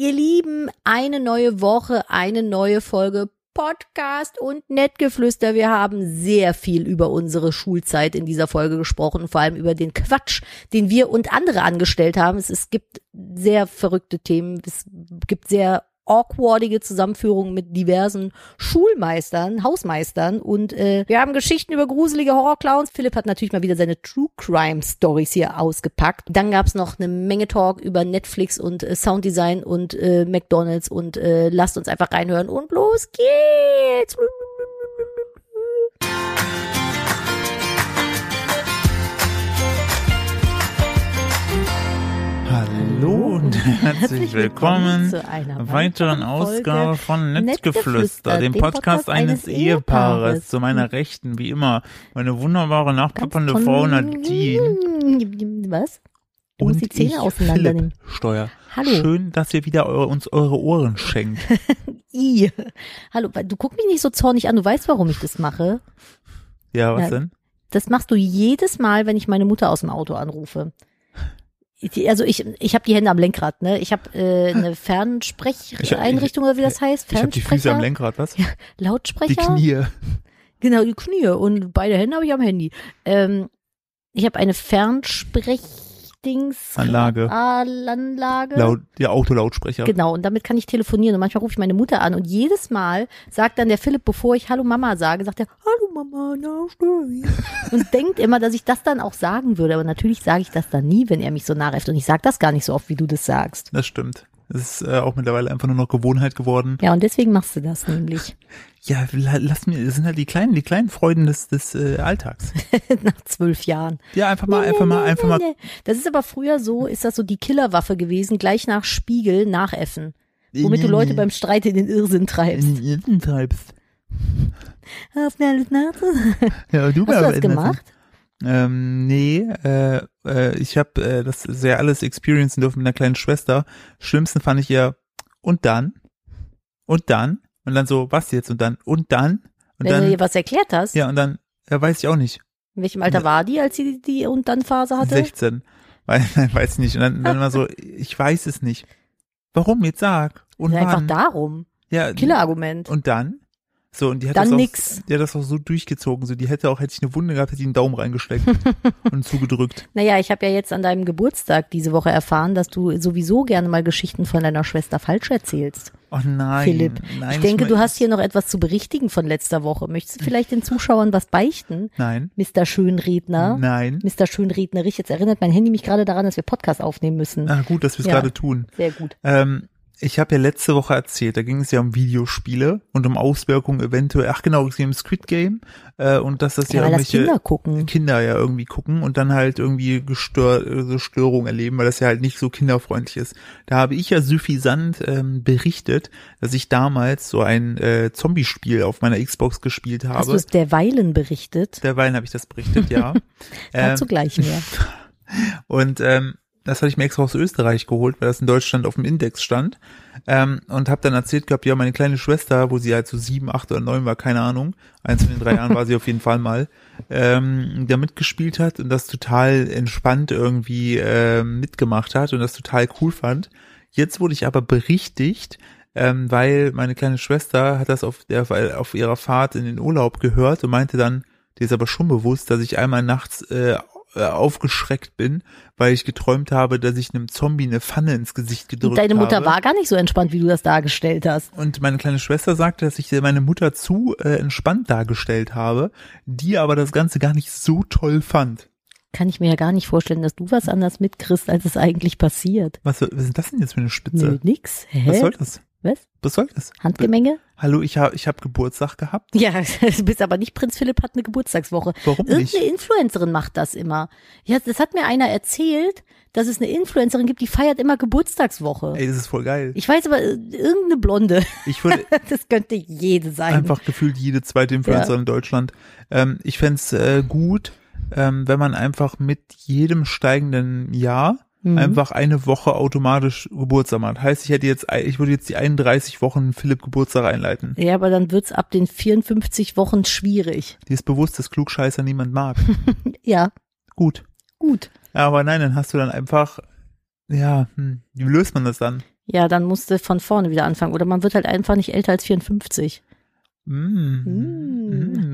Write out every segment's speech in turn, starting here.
Ihr Lieben, eine neue Woche, eine neue Folge Podcast und Nettgeflüster. Wir haben sehr viel über unsere Schulzeit in dieser Folge gesprochen, vor allem über den Quatsch, den wir und andere angestellt haben. Es, es gibt sehr verrückte Themen, es gibt sehr awkwardige Zusammenführung mit diversen Schulmeistern, Hausmeistern und äh, wir haben Geschichten über gruselige Horrorclowns. Philipp hat natürlich mal wieder seine True Crime Stories hier ausgepackt. Dann gab's noch eine Menge Talk über Netflix und äh, Sounddesign und äh, McDonald's und äh, lasst uns einfach reinhören und los geht's. Herzlich willkommen zu einer weiteren Ausgabe von Netzgeflüster, dem Podcast eines Ehepaares. Zu meiner Rechten, wie immer, meine wunderbare nachplappernde Ganz Frau Nadine Was? Du musst die Zähne auseinandernehmen. Steuer. Hallo. Schön, dass ihr wieder eure, uns eure Ohren schenkt. I. Hallo, du guck mich nicht so zornig an, du weißt, warum ich das mache. Ja, was Ja. denn? Das machst du jedes Mal, wenn ich meine Mutter aus dem Auto anrufe. Also ich, ich habe die Hände am Lenkrad, ne? Ich habe äh, eine Fernsprecheinrichtung oder wie das heißt. Ich habe die Füße am Lenkrad, was? Lautsprecher. Die Knie. Genau, die Knie und beide Hände habe ich am Handy. Ähm, ich habe eine Fernsprechdings Anlage. Anlage. Laut, der Autolautsprecher. Genau, und damit kann ich telefonieren. Und manchmal rufe ich meine Mutter an und jedes Mal sagt dann der Philipp, bevor ich Hallo Mama sage, sagt er, Hallo Mama, na, störe ich?" Und denkt immer, dass ich das dann auch sagen würde. Aber natürlich sage ich das dann nie, wenn er mich so nachäfft. Und ich sage das gar nicht so oft, wie du das sagst. Das stimmt. Das ist äh, auch mittlerweile einfach nur noch Gewohnheit geworden. Ja, und deswegen machst du das nämlich. Ja, la- lass mir, das sind halt die kleinen, die kleinen Freuden des, des äh, Alltags. Nach zwölf Jahren. Ja, einfach mal, einfach mal, einfach mal. Nee, nee. Das ist aber früher so, ist das so die Killerwaffe gewesen, gleich nach Spiegel nachäffen. Womit du Leute beim Streit in den Irrsinn treibst. treibst. Auf mir alles nach. Ja, du Hast du das gemacht? Ähm, nee, äh, äh, ich habe äh, das sehr alles experiencen dürfen mit einer kleinen Schwester. Schlimmsten fand ich ja und dann und dann und dann so was jetzt und dann und dann und Wenn du dann ihr was erklärt hast, ja und dann ja, weiß ich auch nicht. in welchem Alter war die, als sie die und dann Phase hatte? 16. Weil, nein, weiß ich nicht. Und dann, dann immer so, ich weiß es nicht. Warum? Jetzt sag. Und Ja, einfach wann? darum. Ja, Killerargument. Und dann? So, und die hat Dann das auch, nix. Die hat das auch so durchgezogen. So, die hätte auch, hätte ich eine Wunde gehabt, hätte ich einen Daumen reingesteckt und zugedrückt. Naja, ich habe ja jetzt an deinem Geburtstag diese Woche erfahren, dass du sowieso gerne mal Geschichten von deiner Schwester falsch erzählst. Oh nein. Philipp, nein, ich denke, mö- du hast hier noch etwas zu berichtigen von letzter Woche. Möchtest du vielleicht den Zuschauern was beichten, Nein. Mr. Schönredner? Nein. Mr. Schönrednerich, jetzt erinnert mein Handy mich gerade daran, dass wir Podcast aufnehmen müssen. Ah, gut, dass wir es Ja. gerade tun. Sehr gut. Ähm, ich habe ja letzte Woche erzählt, da ging es ja um Videospiele und um Auswirkungen eventuell, ach genau, es ging um Squid Game äh, und dass das ja, Ja, weil das irgendwelche Kinder gucken. Kinder ja irgendwie gucken und dann halt irgendwie gestör so Störungen erleben, weil das ja halt nicht so kinderfreundlich ist. Da habe ich ja suffisant ähm, berichtet, dass ich damals so ein äh, Zombie-Spiel auf meiner Xbox gespielt Hast du habe. es derweilen berichtet? Derweil habe ich das berichtet, ja. Dazu ähm, gleich mehr. und ähm, das hatte ich mir extra aus Österreich geholt, weil das in Deutschland auf dem Index stand. Ähm, und habe dann erzählt gehabt, ja, meine kleine Schwester, wo sie halt so sieben, acht oder neun war, keine Ahnung, eins von den drei Jahren war sie auf jeden Fall mal, ähm, da mitgespielt hat und das total entspannt irgendwie ähm, mitgemacht hat und das total cool fand. Jetzt wurde ich aber berichtigt, ähm, weil meine kleine Schwester hat das auf, der, auf ihrer Fahrt in den Urlaub gehört und meinte dann, die ist aber schon bewusst, dass ich einmal nachts äh, äh, aufgeschreckt bin, weil ich geträumt habe, dass ich einem Zombie eine Pfanne ins Gesicht gedrückt Deine Mutter habe. war gar nicht so entspannt, wie du das dargestellt hast. Und meine kleine Schwester sagte, dass ich meine Mutter zu äh, entspannt dargestellt habe, die aber das Ganze gar nicht so toll fand. Kann ich mir ja gar nicht vorstellen, dass du was anders mitkriegst, als es eigentlich passiert. Was, was ist das denn jetzt für eine Spitze? Nö, nix. Hä? Was soll das? Was? Was soll das? Handgemenge? Hallo, ich habe ich hab Geburtstag gehabt. Ja, du bist aber nicht Prinz Philipp hat eine Geburtstagswoche. Warum nicht? Irgendeine Influencerin macht das immer. Ja, das hat mir einer erzählt, dass es eine Influencerin gibt, die feiert immer Geburtstagswoche. Ey, das ist voll geil. Ich weiß aber, äh, irgendeine Blonde. Ich würde Das könnte jede sein. einfach gefühlt jede zweite Influencerin in Deutschland. Ähm, ich fänd's äh, gut, ähm, wenn man einfach mit jedem steigenden Jahr Mhm. einfach eine Woche automatisch Geburtstag macht. Heißt, ich hätte jetzt, ich würde jetzt die 31 Wochen Philipp Geburtstag einleiten. Ja, aber dann wird's ab den 54 Wochen schwierig. Dir ist bewusst, dass Klugscheißer niemand mag. Ja, Gut. gut. Ja, aber nein, dann hast du dann einfach, ja, hm, wie löst man das dann? Ja, dann musste von vorne wieder anfangen. Oder man wird halt einfach nicht älter als 54. Mm. Mm.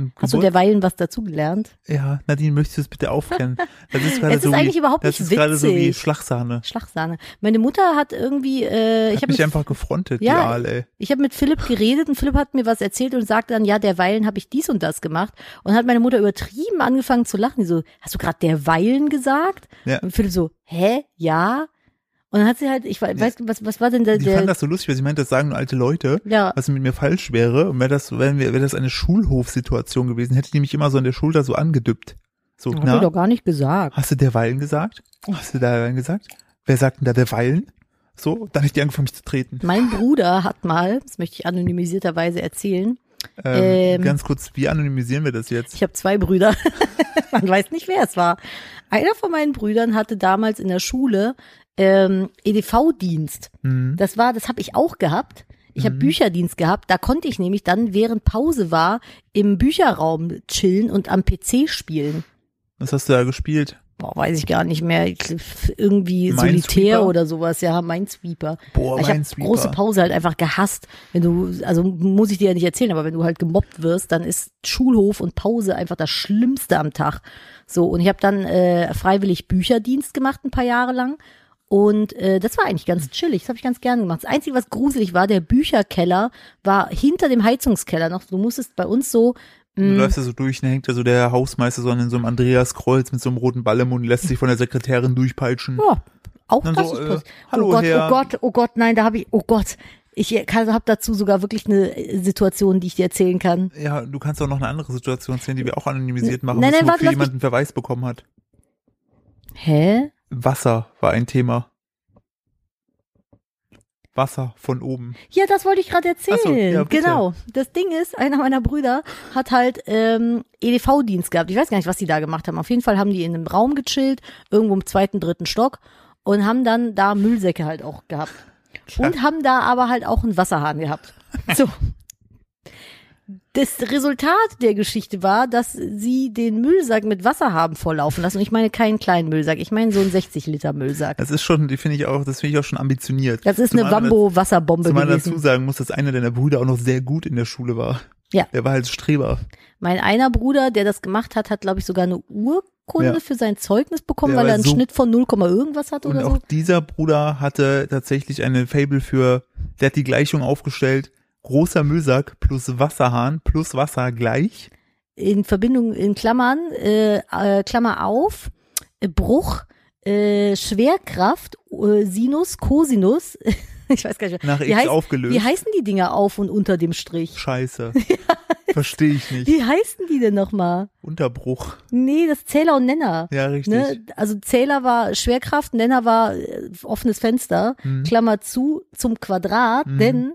Mm. Hast du derweilen was dazugelernt? Ja, Nadine, möchtest du es bitte aufklären? Das ist gerade so ist eigentlich wie, überhaupt das ist gerade so wie. Schlagsahne. Schlagsahne. Meine Mutter hat irgendwie, äh, ich Hat habe mich mit, einfach gefrontet, Ja. die Aal, ey. ich hab mit Philipp geredet und Philipp hat mir was erzählt und sagte dann, ja, derweilen habe ich dies und das gemacht. Und hat meine Mutter übertrieben angefangen zu lachen. Die so, hast du gerade derweilen gesagt? Ja. Und Philipp so, hä? Ja? Und dann hat sie halt, ich we- weiß, was, was war denn der, Die fand das so lustig, weil sie meinte, das sagen nur alte Leute. ja, was mit mir falsch wäre. Und wäre das, wäre wäre das eine Schulhofsituation gewesen, hätte die mich immer so an der Schulter so angedüppt. So, hab ich na, doch gar nicht gesagt. hast du derweilen gesagt? Hast du derweilen gesagt? Wer sagt denn da derweilen? So, dann hat die angefangen, mich zu treten. Mein Bruder hat mal, das möchte ich anonymisierterweise erzählen, Ähm, Ähm. ganz kurz, wie anonymisieren wir das jetzt? Ich habe zwei Brüder. Man weiß nicht, wer es war. Einer von meinen Brüdern hatte damals in der Schule ähm, EDV-Dienst. Hm. Das war, das habe ich auch gehabt. Ich habe Bücherdienst gehabt. Da konnte ich nämlich dann, während Pause war, im Bücherraum chillen und am PC spielen. Was hast du da gespielt? Boah, weiß ich gar nicht mehr. Irgendwie? Solitär oder sowas. Ja, Minesweeper. Boah, ich habe große Pause halt einfach gehasst. Wenn du, also muss ich dir ja nicht erzählen, aber wenn du halt gemobbt wirst, dann ist Schulhof und Pause einfach das Schlimmste am Tag. So, und ich habe dann äh, freiwillig Bücherdienst gemacht ein paar Jahre lang. Und äh, das war eigentlich ganz chillig, das habe ich ganz gerne gemacht. Das Einzige, was gruselig war, der Bücherkeller war hinter dem Heizungskeller noch. Du musstest bei uns so, Du mh, läufst da so durch, dann hängt da so der Hausmeister so in so einem Andreas-Kreuz mit so einem roten Ball im Mund, lässt sich von der Sekretärin durchpeitschen. ja, auch das so, ist äh, passiert. hallo, oh Gott, Herr. oh Gott, oh Gott, nein, da habe ich, oh Gott. Ich habe dazu sogar wirklich eine äh, Situation, die ich dir erzählen kann. Ja, du kannst auch noch eine andere Situation erzählen, die wir auch anonymisiert machen, Nein, warte, jemand einen Verweis bekommen hat. Hä? Wasser war ein Thema. Wasser von oben. Ja, das wollte ich gerade erzählen. So, ja, genau. Das Ding ist, einer meiner Brüder hat halt ähm, EDV-Dienst gehabt. Ich weiß gar nicht, was die da gemacht haben. Auf jeden Fall haben die in einem Raum gechillt, irgendwo im zweiten, dritten Stock und haben dann da Müllsäcke halt auch gehabt. Und haben da aber halt auch einen Wasserhahn gehabt. So. Das Resultat der Geschichte war, dass sie den Müllsack mit Wasser haben volllaufen lassen. Und ich meine keinen kleinen Müllsack, ich meine so einen 60 Liter Müllsack. Das ist schon, die finde ich auch, das finde ich auch schon ambitioniert. Das ist eine Zumal man Wambo-Wasserbombe gewesen. dazu sagen muss, dass einer deiner Brüder auch noch sehr gut in der Schule war. Ja. Der war halt Streber. Mein einer Bruder, der das gemacht hat, hat, glaube ich, sogar eine Urkunde Ja. für sein Zeugnis bekommen, Der weil er einen so- Schnitt von 0, irgendwas hat Und oder auch so. dieser Bruder hatte tatsächlich eine Fable für, der hat die Gleichung aufgestellt, großer Müllsack plus Wasserhahn plus Wasser gleich. In Verbindung, in Klammern, äh, äh, Klammer auf, äh, Bruch, äh, Schwerkraft, äh, Sinus, Cosinus. ich weiß gar nicht. Nach wie, X heißt, aufgelöst. wie heißen die Dinger auf und unter dem Strich? Scheiße. Verstehe ich nicht. Wie heißen die denn nochmal? Unterbruch. Nee, das Zähler und Nenner. Ja, richtig. Ne? Also Zähler war Schwerkraft, Nenner war äh, offenes Fenster, Hm. Klammer zu zum Quadrat, denn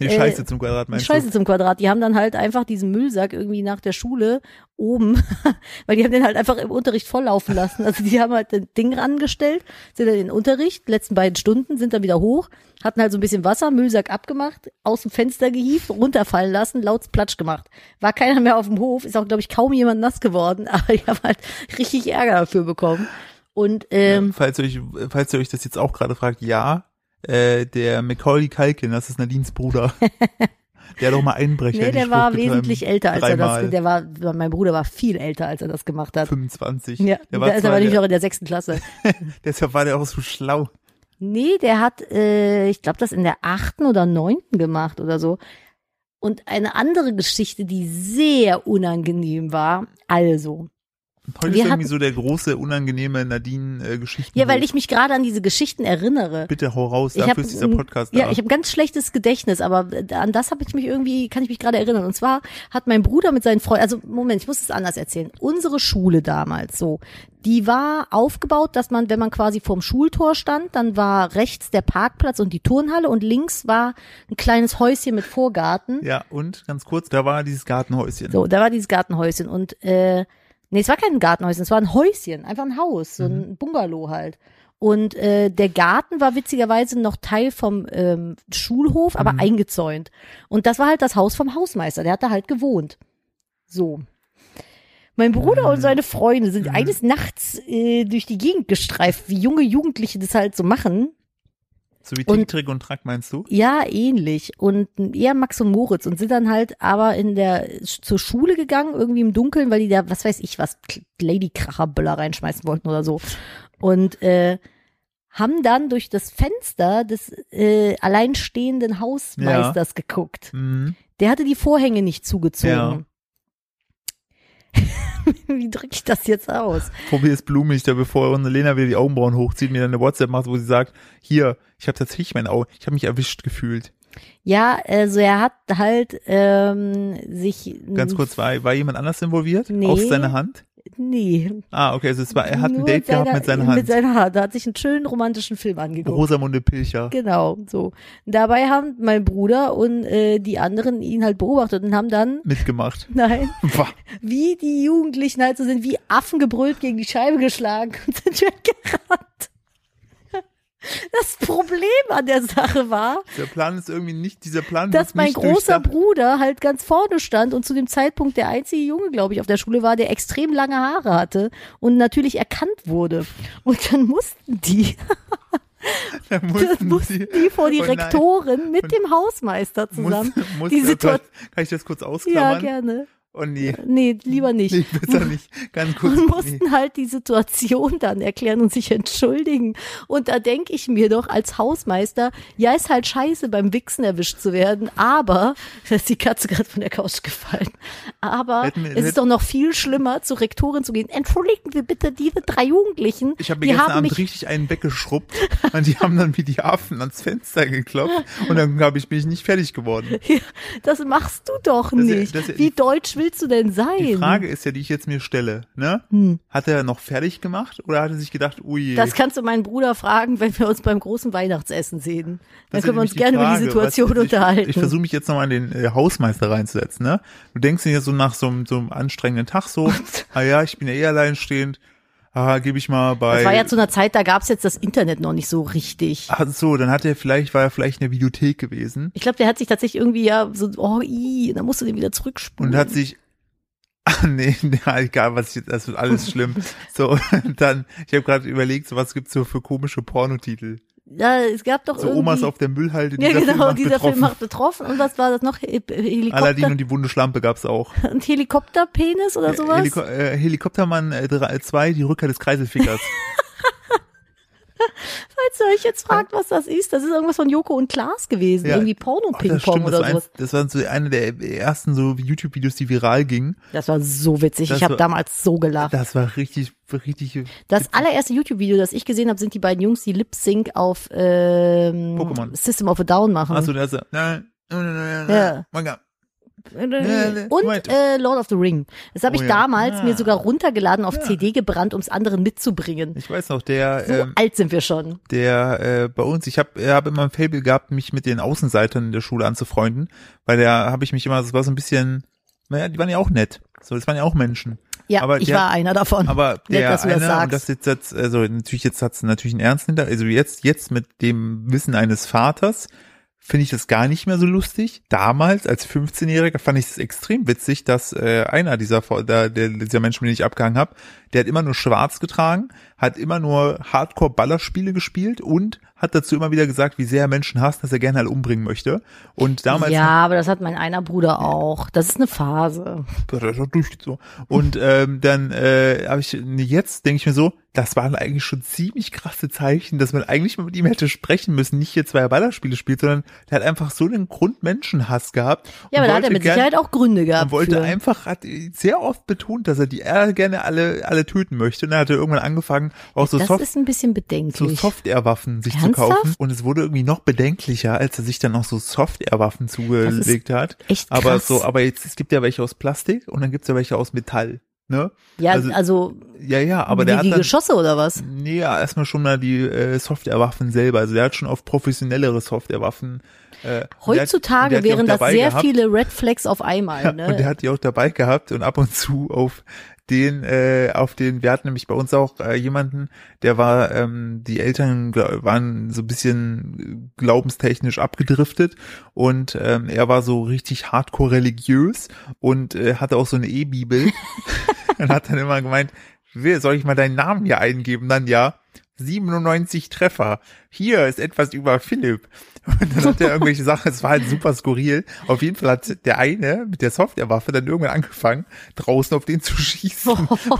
Die äh, Scheiße zum Quadrat die meinst Scheiße zum Quadrat. Die haben dann halt einfach diesen Müllsack irgendwie nach der Schule oben, weil die haben den halt einfach im Unterricht volllaufen lassen. Also die haben halt das Ding rangestellt, sind dann in den Unterricht, letzten beiden Stunden, sind dann wieder hoch, hatten halt so ein bisschen Wasser, Müllsack abgemacht, aus dem Fenster gehievt, runterfallen lassen, laut Platsch gemacht. War keiner mehr auf dem Hof, ist auch, glaube ich, kaum jemand nass geworden, aber die haben halt richtig Ärger dafür bekommen. Und du? ähm, falls, ihr euch, falls ihr euch das jetzt auch gerade fragt, ja, äh, der Macaulay Culkin, das ist Nadines Bruder. der hat auch mal Einbrecher nee, der war wesentlich älter, als er Dreimal. das, der war, mein Bruder war viel älter, als er das gemacht hat. 25. Ja, der war ist zwar aber nicht noch in der sechsten Klasse. deshalb war der auch so schlau. Nee, der hat, äh, ich glaube, das in der achten oder neunten gemacht oder so. Und eine andere Geschichte, die sehr unangenehm war. Also, Heute Wir ist irgendwie so der große, unangenehme Nadine-Geschichten. ja, weil ich mich gerade an diese Geschichten erinnere. Bitte hau raus, dafür hab, ist dieser Podcast Ja, da. ich habe ganz schlechtes Gedächtnis, aber an das habe ich mich irgendwie, kann ich mich gerade erinnern. Und zwar hat mein Bruder mit seinen Freunden, also Moment, ich muss es anders erzählen. Unsere Schule damals, so, die war aufgebaut, dass man, wenn man quasi vorm Schultor stand, dann war rechts der Parkplatz und die Turnhalle und links war ein kleines Häuschen mit Vorgarten. ja, und ganz kurz, da war dieses Gartenhäuschen. So, da war dieses Gartenhäuschen und äh, nee, es war kein Gartenhäuschen, es war ein Häuschen, einfach ein Haus, so ein Bungalow halt. Und äh, der Garten war witzigerweise noch Teil vom ähm, Schulhof, aber eingezäunt. Und das war halt das Haus vom Hausmeister, der hat da halt gewohnt. So. Mein Bruder und seine Freunde sind eines Nachts äh, durch die Gegend gestreift, wie junge Jugendliche das halt so machen. So wie Und- Tick, und Track meinst du? Ja, ähnlich. Und eher Max und Moritz und sind dann halt aber in der zur Schule gegangen, irgendwie im Dunkeln, weil die da, was weiß ich, was Ladykracherböller reinschmeißen wollten oder so. Und äh, haben dann durch das Fenster des äh, alleinstehenden Hausmeisters geguckt. Mhm. Der hatte die Vorhänge nicht zugezogen. Ja. Wie drücke ich das jetzt aus? Probier es blumig, da bevor Lena wieder die Augenbrauen hochzieht, mir dann eine WhatsApp macht, wo sie sagt, hier, ich habe tatsächlich mein Auge, ich habe mich erwischt gefühlt. Ja, also er hat halt ähm, sich Ganz kurz, war, war jemand anders involviert? Nee. Auf seine Hand? Nee. Ah, okay, also es war, er hat ein Date gehabt seiner- mit seiner Hand. Mit seiner Hand. Da hat sich einen schönen romantischen Film angeguckt. Rosamunde Pilcher. Genau, so. Dabei haben mein Bruder und äh, die anderen ihn halt beobachtet und haben dann, Mitgemacht. nein, wie die Jugendlichen halt so sind, wie Affen gebrüllt gegen die Scheibe geschlagen und sind weggerannt. Das Problem an der Sache war, Der Plan ist irgendwie nicht, dieser Plan dass mein großer. Bruder halt ganz vorne stand und zu dem Zeitpunkt der einzige Junge, glaube ich, auf der Schule war, der extrem lange Haare hatte und natürlich erkannt wurde. Und dann mussten die, Da dann mussten mussten sie, die vor die Oh. Rektorin mit dem Hausmeister zusammen. muss, muss, die oh Situation. Gott, kann ich das kurz Ja, ausklammern? gerne. Oh nee, Nee, lieber nicht. nee, besser nicht. Ganz kurz. und nee. mussten halt die Situation dann erklären und sich entschuldigen. Und da denke ich mir doch als Hausmeister, ja, ist halt scheiße, beim Wichsen erwischt zu werden, aber, da ist die Katze gerade von der Couch gefallen, aber Hätten wir- es ist doch noch viel schlimmer, zur Rektorin zu gehen. Entschuldigen Sie bitte diese drei Jugendlichen, Ich habe mir gestern Abend richtig einen weggeschrubbt und die haben dann wie die Affen ans Fenster geklopft und dann glaube ich, bin ich nicht fertig geworden. Das machst du doch Das ist ja- nicht. ist ja Wie die- deutsch willst du denn sein? Die Frage ist ja, die ich jetzt mir stelle, ne? Hm. Hat er noch fertig gemacht oder hat er sich gedacht, ui, Das kannst du meinen Bruder fragen, wenn wir uns beim großen Weihnachtsessen sehen. Dann Das können wir uns gerne die über die Frage, Situation was- ich, unterhalten. Ich versuche mich jetzt nochmal in den äh, Hausmeister reinzusetzen, ne? Du denkst dir so nach so, einem- so einem anstrengenden Tag so, ah ja, ich bin ja eh alleinstehend, ah, gebe ich mal bei. das war ja zu einer Zeit, da gab's jetzt das Internet noch nicht so richtig. Ach so, dann hat er vielleicht, war er vielleicht in der Videothek gewesen Ich glaube, der hat sich tatsächlich irgendwie ja so, oh, i, dann musst du den wieder zurückspulen. und hat sich, ah nee, ja, egal was ich jetzt, das wird alles schlimm. So, und dann, ich habe gerade überlegt, so was gibt's so für komische Pornotitel. Ja, es gab doch So irgendwie. Omas auf der Müllhalde, ja, dieser genau, Film macht dieser betroffen. Film macht betroffen. Und was war das noch? He Aladdin Helikopter, und die wunde Schlampe gab's auch. ein Helikopterpenis oder sowas? Heliko äh, Helikoptermann 2, die Rückkehr des Kreiselfickers. Falls ihr euch jetzt fragt, was das ist, das ist irgendwas von Joko und Klaas gewesen. Ja. Irgendwie das Porno-Ping-Pong das oder sowas. das war so eine der ersten so YouTube-Videos, die viral gingen. Das war so witzig. Das ich habe damals so gelacht. Das war richtig, richtig Das allererste YouTube-Video, das ich gesehen habe, sind die beiden Jungs, die Lip-Sync auf ähm, Pokémon. System of a Down machen. Achso, der ist so, nein, nein, nein, Ja. Manga. Und äh, Lord of the Ring. Das habe Oh ich ja. damals Ah. mir sogar runtergeladen, auf Ja. CD gebrannt, um es anderen mitzubringen. Ich weiß noch, der, So ähm, alt sind wir schon. der äh, bei uns, ich habe hab immer ein Fable gehabt, mich mit den Außenseitern in der Schule anzufreunden, weil da habe ich mich immer, das war so ein bisschen, naja, die waren ja auch nett. So, das waren ja auch Menschen. Ja, aber ich der- war einer davon. Aber Nett, der dass du das eine, sagst. und das jetzt, jetzt also natürlich jetzt hat's natürlich einen Ernst hinter, also jetzt jetzt mit dem Wissen eines Vaters finde ich das gar nicht mehr so lustig. Damals als 15-Jähriger fand ich es extrem witzig, dass äh, einer dieser der, der, dieser Menschen, denen ich abgehangen habe, der hat immer nur schwarz getragen, hat immer nur Hardcore-Ballerspiele gespielt und hat dazu immer wieder gesagt, wie sehr er Menschen hasst, dass er gerne alle umbringen möchte. Und damals ja, aber das hat mein einer Bruder auch. Das ist eine Phase. das ist doch durchgezogen. Und ähm, dann äh, habe ich jetzt denke ich mir so, das waren eigentlich schon ziemlich krasse Zeichen, dass man eigentlich mal mit ihm hätte sprechen müssen, nicht hier zwei Ballerspiele spielt, sondern der hat einfach so einen Grundmenschenhass gehabt. Ja, aber da hat er mit gern- Sicherheit auch Gründe gehabt. und wollte für. einfach, hat sehr oft betont, dass er die er gerne alle alle töten möchte. Und dann hat er irgendwann angefangen, auch so das Soft ist ein bisschen so bedenklich. Software-Waffen sich Ernsthaft? zu kaufen. Und es wurde irgendwie noch bedenklicher, als er sich dann noch so Software-Waffen zugelegt hat. echt Aber krass. so, aber jetzt, es gibt ja welche aus Plastik und dann gibt's ja welche aus Metall. Ne? ja, also- also, Ja, ja, aber der hat die dann, Geschosse oder was? nee, ja, erstmal schon mal die äh, Softwarewaffen selber. Also der hat schon auf professionellere Softwarewaffen. Äh, Heutzutage hat auch wären das sehr gehabt. viele Red Flags auf einmal. Ne? Und der hat die auch dabei gehabt und ab und zu auf den, äh, auf den, wir hatten nämlich bei uns auch äh, jemanden, der war, ähm, die Eltern waren so ein bisschen glaubenstechnisch abgedriftet und ähm, er war so richtig hardcore religiös und äh, hatte auch so eine E-Bibel und hat dann immer gemeint, wer soll ich mal deinen Namen hier eingeben? Dann ja, 97 Treffer. Hier ist etwas über Philipp. Und dann hat er irgendwelche Sachen, es war halt super skurril. Auf jeden Fall hat der eine mit der Softwarewaffe dann irgendwann angefangen, draußen auf den zu schießen. Oh,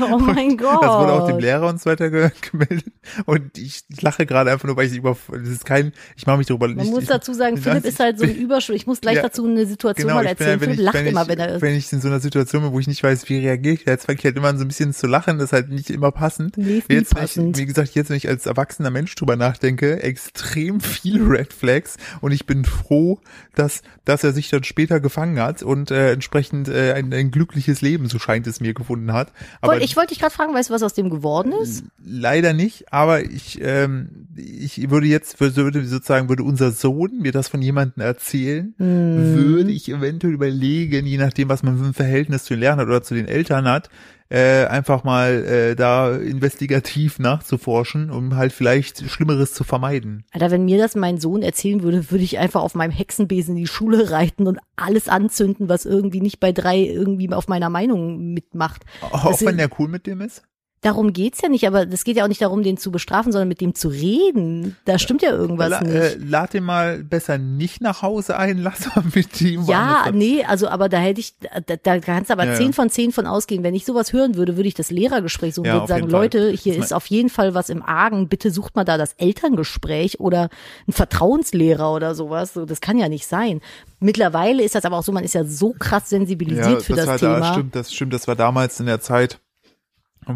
oh mein Gott. Das wurde auch dem Lehrer und so weiter ge gemeldet. Und ich lache gerade einfach nur, weil ich über, das ist kein, ich mache mich darüber Man nicht. muss ich, dazu sagen, Philipp ist halt so ein Überschul. Ich muss gleich Ja. dazu eine Situation Genau, mal ich bin erzählen. halt, Philipp ich, lacht immer, ich, wenn er wenn ich in so einer Situation bin, wo ich nicht weiß, wie reagiere ich, jetzt fange ich halt immer so ein bisschen zu lachen, das ist halt nicht immer passend. Nee, ist jetzt, wenn ich, passend. wie gesagt, jetzt, wenn ich als erwachsener Mensch drüber nachdenke, extrem viele Red Flags und ich bin froh, dass, dass er sich dann später gefangen hat und äh, entsprechend äh, ein, ein glückliches Leben, so scheint es mir, gefunden hat. Aber ich wollte dich gerade fragen, weißt du, was aus dem geworden ist? Leider nicht, aber ich, ähm, ich würde jetzt, würde sozusagen, würde unser Sohn mir das von jemandem erzählen, Hm. würde ich eventuell überlegen, je nachdem, was man für ein Verhältnis zu den Lehrern hat oder zu den Eltern hat, äh, einfach mal äh, da investigativ nachzuforschen, um halt vielleicht Schlimmeres zu vermeiden. Alter, wenn mir das mein Sohn erzählen würde, würde ich einfach auf meinem Hexenbesen in die Schule reiten und alles anzünden, was irgendwie nicht bei drei irgendwie auf meiner Meinung mitmacht. Auch Das wenn ist- der cool mit dem ist? Darum geht's ja nicht, aber das geht ja auch nicht darum, den zu bestrafen, sondern mit dem zu reden. Da stimmt ja irgendwas La, nicht. äh, lad den mal besser nicht nach Hause ein, lass mal mit ihm Ja, woanders- nee, also aber da hätte ich, da, da kannst du aber zehn ja. von zehn von ausgehen. Wenn ich sowas hören würde, würde ich das Lehrergespräch suchen Ja, und sagen. Leute, hier Das ist auf jeden Fall was im Argen, bitte sucht mal da das Elterngespräch oder ein Vertrauenslehrer oder sowas. So, das kann ja nicht sein. Mittlerweile ist das aber auch so, man ist ja so krass sensibilisiert für das, war Thema. Da, stimmt, das stimmt, das war damals in der Zeit,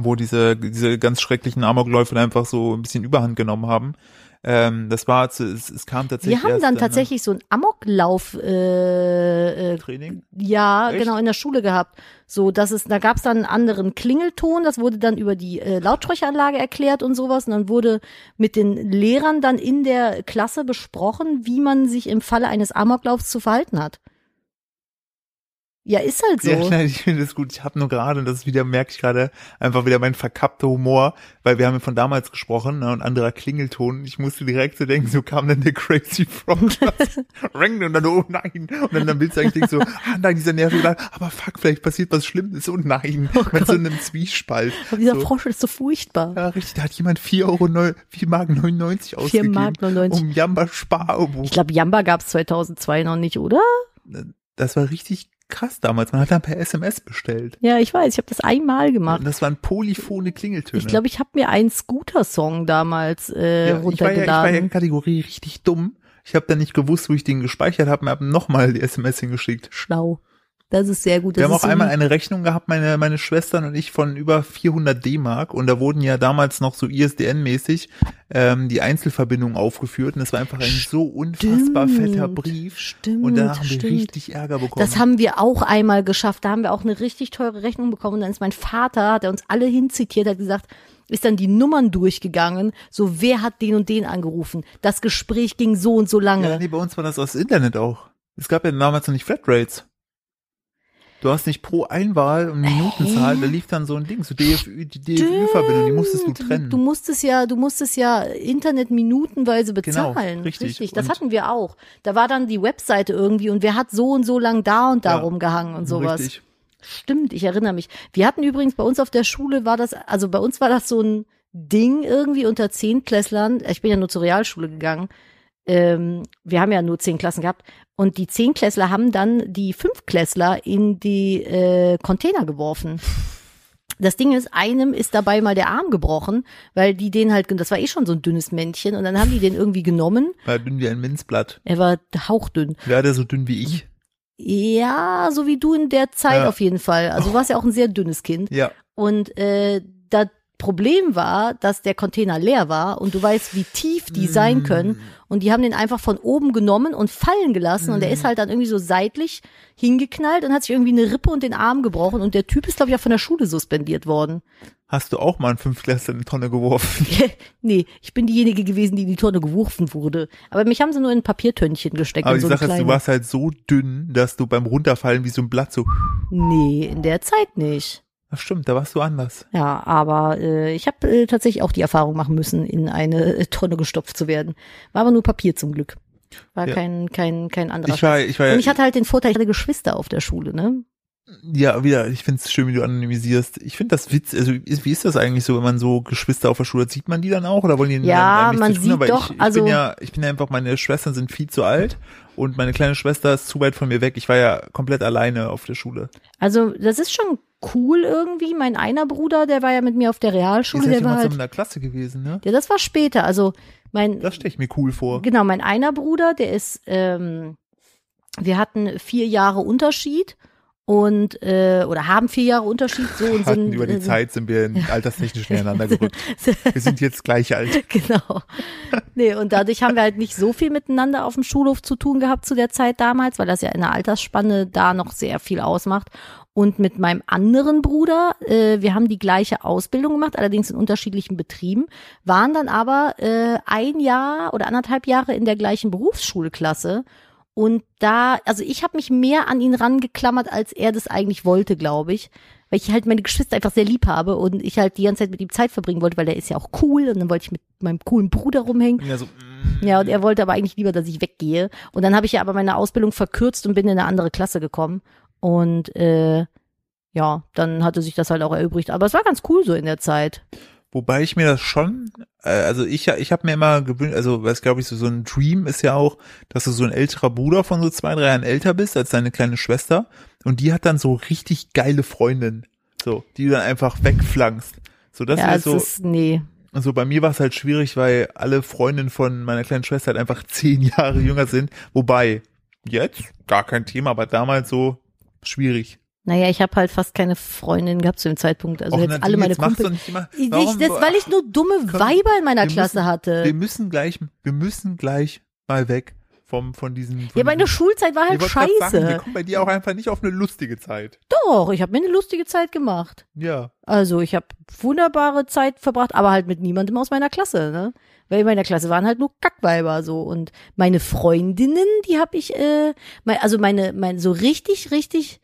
wo diese, diese ganz schrecklichen Amokläufe einfach so ein bisschen Überhand genommen haben. Ähm, das war, es, es kam tatsächlich. Wir haben dann tatsächlich so einen Amoklauf äh, äh, Training. Ja, Echt? genau, in der Schule gehabt. So, dass es, da gab es dann einen anderen Klingelton, das wurde dann über die äh, Lautsprecheranlage erklärt und sowas. Und dann wurde mit den Lehrern dann in der Klasse besprochen, wie man sich im Falle eines Amoklaufs zu verhalten hat. Ja, ist halt so. Ja, nein, ich finde das gut. Ich habe nur gerade, und das ist wieder, merke ich gerade, einfach wieder mein verkappter Humor, weil wir haben ja von damals gesprochen ne, und anderer Klingelton. Ich musste direkt so denken, so kam dann der Crazy Frog. Ring und dann, oh nein. Und dann, dann willst du eigentlich so, ah nein, dieser nervige, aber fuck, vielleicht passiert was Schlimmes. Oh nein. Mit so einem Zwiespalt. Aber dieser so. Frosch ist so furchtbar. Ja, richtig, da hat jemand 4 Euro, neu- 4 Mark 99 ausgegeben. Mark 99. Um Jamba Sparabo. Ich glaube, Jamba gab es 2002 noch nicht, oder? Das war richtig krass damals. Man hat dann per SMS bestellt. Ja, ich weiß, ich habe das einmal gemacht. Und das waren polyphone Klingeltöne. Ich glaube, ich habe mir einen Scooter-Song damals äh, ja, ich, war ja, ich war ja runtergeladen. in Kategorie richtig dumm. Ich habe dann nicht gewusst, wo ich den gespeichert habe, und habe nochmal die SMS hingeschickt. Schlau. Das ist sehr gut. Das Wir haben auch so einmal eine Rechnung gehabt, meine, meine Schwestern und ich, von über 400 D-Mark. Und da wurden ja damals noch so ISDN-mäßig ähm, die Einzelverbindungen aufgeführt. Und das war einfach ein so unfassbar Stimmt. fetter Brief. Stimmt, und danach haben wir stimmt. richtig Ärger bekommen. Das haben wir auch einmal geschafft. Da haben wir auch eine richtig teure Rechnung bekommen. Und dann ist mein Vater, der uns alle hinzitiert, hat gesagt, ist dann die Nummern durchgegangen. So, wer hat den und den angerufen? Das Gespräch ging so und so lange. ja, nee, bei uns war das aus Internet auch. Es gab ja damals noch nicht Flatrates. Du hast nicht pro Einwahl und Minutenzahl, da lief dann so ein Ding, so DFÜ, die DFÜ-Verbindung, die musstest du trennen. Du musstest ja, du musstest ja Internet minutenweise Genau, bezahlen. richtig. Das Und- hatten wir auch. Da war dann die Webseite irgendwie und wer hat so und so lang da und da Ja, rumgehangen und sowas. Richtig. Stimmt, ich erinnere mich. Wir hatten übrigens bei uns auf der Schule war das, also bei uns war das so ein Ding irgendwie unter Zehntklässlern. Ich bin ja nur zur Realschule gegangen. Ähm, wir haben ja nur zehn Klassen gehabt. Und die Zehnklässler haben dann die Fünftklässler in die äh, Container geworfen. Das Ding ist, einem ist dabei mal der Arm gebrochen, weil die den halt, das war eh schon so ein dünnes Männchen, und dann haben die den irgendwie genommen. War dünn wie ein Minzblatt. Er war hauchdünn. Wäre der so dünn wie ich? Ja, so wie du in der Zeit Ja. auf jeden Fall. Also du warst ja auch ein sehr dünnes Kind. Ja. Und äh, das Problem war, dass der Container leer war und du weißt, wie tief die Mm. sein können. Und die haben den einfach von oben genommen und fallen gelassen. Und der Mm. ist halt dann irgendwie so seitlich hingeknallt und hat sich irgendwie eine Rippe und den Arm gebrochen. Und der Typ ist, glaube ich, auch von der Schule suspendiert worden. Hast du auch mal einen Fünftklässler in die Tonne geworfen? nee, ich bin diejenige gewesen, die in die Tonne geworfen wurde. Aber mich haben sie nur in ein Papiertönnchen gesteckt. Aber die so Sache ist, du warst halt so dünn, dass du beim Runterfallen wie so ein Blatt so, Nee, in der Zeit nicht. Das stimmt, da warst du anders. Ja, aber äh, ich habe äh, tatsächlich auch die Erfahrung machen müssen, in eine äh, Tonne gestopft zu werden. War aber nur Papier zum Glück. War Ja. kein kein kein anderer. Ich war, ich war, Und ich hatte halt den Vorteil, ich hatte Geschwister auf der Schule, ne? Ja, wieder, ich finde es schön, wie du anonymisierst. Ich finde das Witz, also ist, wie ist das eigentlich so, wenn man so Geschwister auf der Schule hat? Sieht man die dann auch oder wollen die Ja, dann man nichts zu tun sieht Weil doch, ich, ich also- bin ja, ich bin ja einfach, meine Schwestern sind viel zu alt und meine kleine Schwester ist zu weit von mir weg. Ich war ja komplett alleine auf der Schule. Also, das ist schon cool irgendwie. Mein einer Bruder, der war ja mit mir auf der Realschule, der war halt, in der Klasse gewesen, ne? ja, das war später. Also, mein, Das stelle ich mir cool vor. Genau, mein einer Bruder, der ist, ähm, wir hatten vier Jahre Unterschied und äh, oder haben vier Jahre Unterschied so und sind über die äh, Zeit sind wir in alterstechnisch nebeneinander gerückt. Wir sind jetzt gleich alt. genau. Nee, und dadurch haben wir halt nicht so viel miteinander auf dem Schulhof zu tun gehabt zu der Zeit damals, weil das ja in der Altersspanne da noch sehr viel ausmacht. Und mit meinem anderen Bruder, äh, wir haben die gleiche Ausbildung gemacht, allerdings in unterschiedlichen Betrieben, waren dann aber äh, ein Jahr oder anderthalb Jahre in der gleichen Berufsschulklasse. Und da, also ich habe mich mehr an ihn rangeklammert, als er das eigentlich wollte, glaube ich. Weil ich halt meine Geschwister einfach sehr lieb habe und ich halt die ganze Zeit mit ihm Zeit verbringen wollte, weil der ist ja auch cool und dann wollte ich mit meinem coolen Bruder rumhängen. Ja, so, mm, Ja, und er wollte aber eigentlich lieber, dass ich weggehe. Und dann habe ich ja aber meine Ausbildung verkürzt und bin in eine andere Klasse gekommen. Und äh, ja, dann hatte sich das halt auch erübrigt. Aber es war ganz cool so in der Zeit. Wobei ich mir das schon, äh, also ich, ich habe mir immer gewünscht, also was glaube ich so, so ein Dream ist ja auch, dass du so ein älterer Bruder von so zwei, drei Jahren älter bist als deine kleine Schwester und die hat dann so richtig geile Freundin, so, die du dann einfach wegflankst. So, das ja, es so, ist, nee. also bei mir war es halt schwierig, weil alle Freundinnen von meiner kleinen Schwester halt einfach zehn Jahre jünger sind, wobei jetzt gar kein Thema, aber damals so schwierig. Naja, ich habe halt fast keine Freundin gehabt zu dem Zeitpunkt. Also Och, jetzt Nadine, alle meine jetzt Kumpel. nicht immer, Ich, das, weil ich nur dumme Komm, Weiber in meiner Klasse müssen- hatte. Wir müssen gleich, wir müssen gleich mal weg vom, von diesen. Von Ja, meine diesen, Schulzeit war halt scheiße. Sagen, wir kommen bei dir auch einfach nicht auf eine lustige Zeit. Doch, ich habe mir eine lustige Zeit gemacht. Ja. Also ich habe wunderbare Zeit verbracht, aber halt mit niemandem aus meiner Klasse, ne? Weil in meiner Klasse waren halt nur Kackweiber so und meine Freundinnen, die habe ich, äh, mein, also meine, mein so richtig, richtig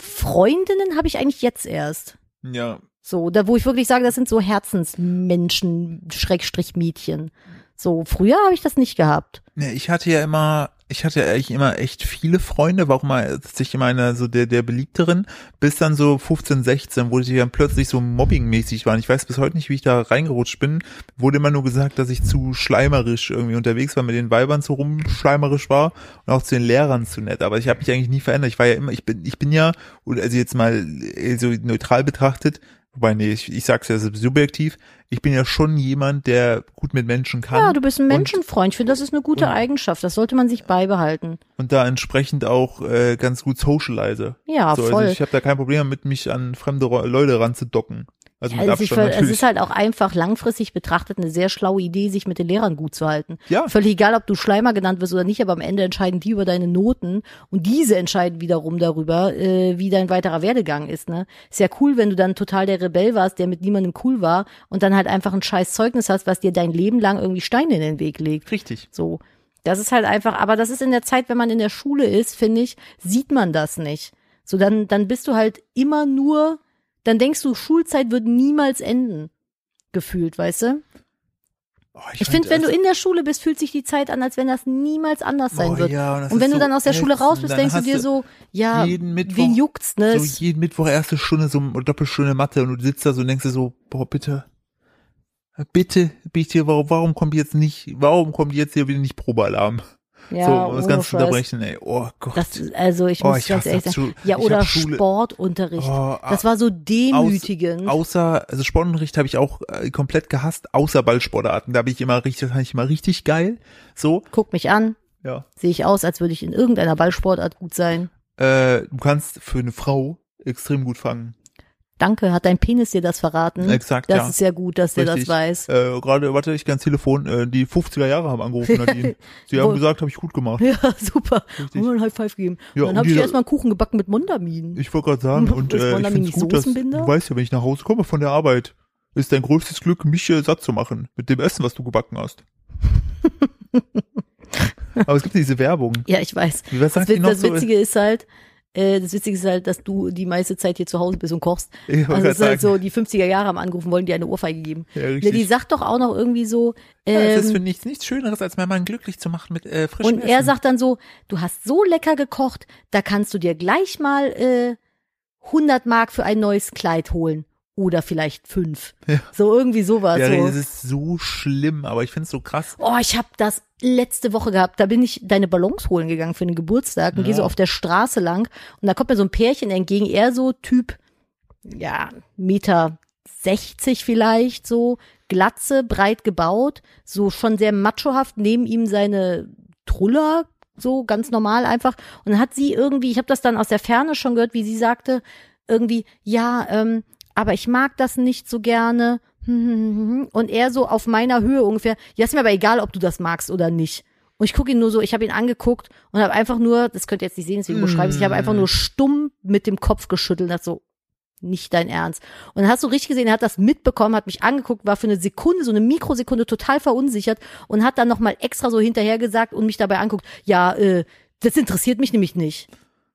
Freundinnen habe ich eigentlich jetzt erst. Ja. So, da wo ich wirklich sage, das sind so Herzensmenschen, Schrägstrich Mädchen. So, früher habe ich das nicht gehabt. Ne, ich hatte ja immer, ich hatte eigentlich immer echt viele Freunde, war auch mal sich immer einer so der, der beliebteren, bis dann so 15, 16, wo die dann plötzlich so mobbingmäßig waren. Ich weiß bis heute nicht, wie ich da reingerutscht bin. Wurde immer nur gesagt, dass ich zu schleimerisch irgendwie unterwegs war, mit den Weibern zu rumschleimerisch war und auch zu den Lehrern zu nett. Aber ich habe mich eigentlich nie verändert. Ich war ja immer, ich bin, ich bin ja, also jetzt mal äh, so neutral betrachtet, wobei, nee, ich, ich sag's ja subjektiv, ich bin ja schon jemand, der gut mit Menschen kann. Ja, du bist ein und- Menschenfreund. Ich finde, das ist eine gute Eigenschaft. Das sollte man sich beibehalten. und da entsprechend auch äh, ganz gut socialize. Ja, so, voll. Also ich habe da kein Problem damit, mich an fremde Leute ranzudocken. Also mit Ja, es, ist, Abstand es natürlich. ist halt auch einfach langfristig betrachtet eine sehr schlaue Idee, sich mit den Lehrern gut zu halten. Ja. Völlig egal, ob du Schleimer genannt wirst oder nicht, aber am Ende entscheiden die über deine Noten und diese entscheiden wiederum darüber, äh, wie dein weiterer Werdegang ist. Ne? Ist ja cool, wenn du dann total der Rebell warst, der mit niemandem cool war und dann halt einfach ein scheiß Zeugnis hast, was dir dein Leben lang irgendwie Steine in den Weg legt. Richtig. So. Das ist halt einfach, aber das ist in der Zeit, wenn man in der Schule ist, finde ich, sieht man das nicht. So, dann, dann bist du halt immer nur, dann denkst du, Schulzeit wird niemals enden. Gefühlt, weißt du? Oh, Ich fand finde, wenn du das- in der Schule bist, fühlt sich die Zeit an, als wenn das niemals anders sein Oh wird. ja, und und wenn du so dann aus der Schule raus bist, denkst du dir so, ja, jeden Mittwoch, wen juckt's, ne? so jeden Mittwoch erste Stunde so Doppelstunde Mathe und du sitzt da so und denkst dir so, boah, bitte, bitte, bitte, warum, warum kommt jetzt nicht, warum kommt jetzt hier wieder nicht Probealarm? Ja, so, um das Ganze zu unterbrechen, ey, oh Gott. Das, also ich Oh, muss ich ganz ehrlich sagen. Ja, ich oder Sportunterricht. Oh, das war so demütigend. außer, also Sportunterricht habe ich auch äh, komplett gehasst, außer Ballsportarten. Da bin ich immer richtig, das fand ich immer richtig geil. So, Guck mich an, ja. sehe ich aus, als würde ich in irgendeiner Ballsportart gut sein. Äh, du kannst für eine Frau extrem gut fangen. Danke, hat dein Penis dir das verraten? Exakt, das ja. ist ja gut, dass der das Richtig. weiß. Äh, gerade, warte, ich ganz Telefon, äh, die 50er Jahre haben angerufen, Nadine. Sie haben gesagt, habe ich gut gemacht. Ja, super. Richtig. Wir ein High Five geben. Ja, und dann und habe ich die- erstmal einen Kuchen gebacken mit Mondamin. Ich wollte gerade sagen, und äh, ich gut, dass, du weißt ja, wenn ich nach Hause komme von der Arbeit, ist dein größtes Glück, mich äh, satt zu machen mit dem Essen, was du gebacken hast. Aber es gibt diese Werbung. Ja, ich weiß. Wie was Das, sagt die Witz, noch das so? Witzige ist halt, Äh, das Witzige ist halt, dass du die meiste Zeit hier zu Hause bist und kochst. Ich Also es ist halt so, die 50er Jahre haben angerufen, wollen dir eine Ohrfeige geben. Ja, Ja, richtig. die sagt doch auch noch irgendwie so, ja, es ist ähm, für nichts, nichts Schöneres, als meinen Mann glücklich zu machen mit äh, frischem und er Essen. sagt dann so, du hast so lecker gekocht, da kannst du dir gleich mal äh, 100 Mark für ein neues Kleid holen. Oder vielleicht fünf. Ja. So irgendwie sowas. ja, so. das ist so schlimm, aber ich finde es so krass. Oh, ich habe das letzte Woche gehabt. Da bin ich deine Ballons holen gegangen für den Geburtstag und Ja. gehe so auf der Straße lang und da kommt mir so ein Pärchen entgegen, eher so Typ, ja, Meter 60 vielleicht, so Glatze, breit gebaut, so schon sehr machohaft, neben ihm seine Truller, so ganz normal einfach. Und dann hat sie irgendwie, ich habe das dann aus der Ferne schon gehört, wie sie sagte, irgendwie, ja, ähm, aber ich mag das nicht so gerne. Und er so auf meiner Höhe ungefähr, ja, ist mir aber egal, ob du das magst oder nicht. Und ich gucke ihn nur so, ich habe ihn angeguckt und habe einfach nur, das könnt ihr jetzt nicht sehen, deswegen beschreibe ich ich habe einfach nur stumm mit dem Kopf geschüttelt und hat so, nicht dein Ernst. Und dann hast du richtig gesehen, er hat das mitbekommen, hat mich angeguckt, war für eine Sekunde, so eine Mikrosekunde total verunsichert und hat dann nochmal extra so hinterher gesagt und mich dabei anguckt, ja, äh, das interessiert mich nämlich nicht.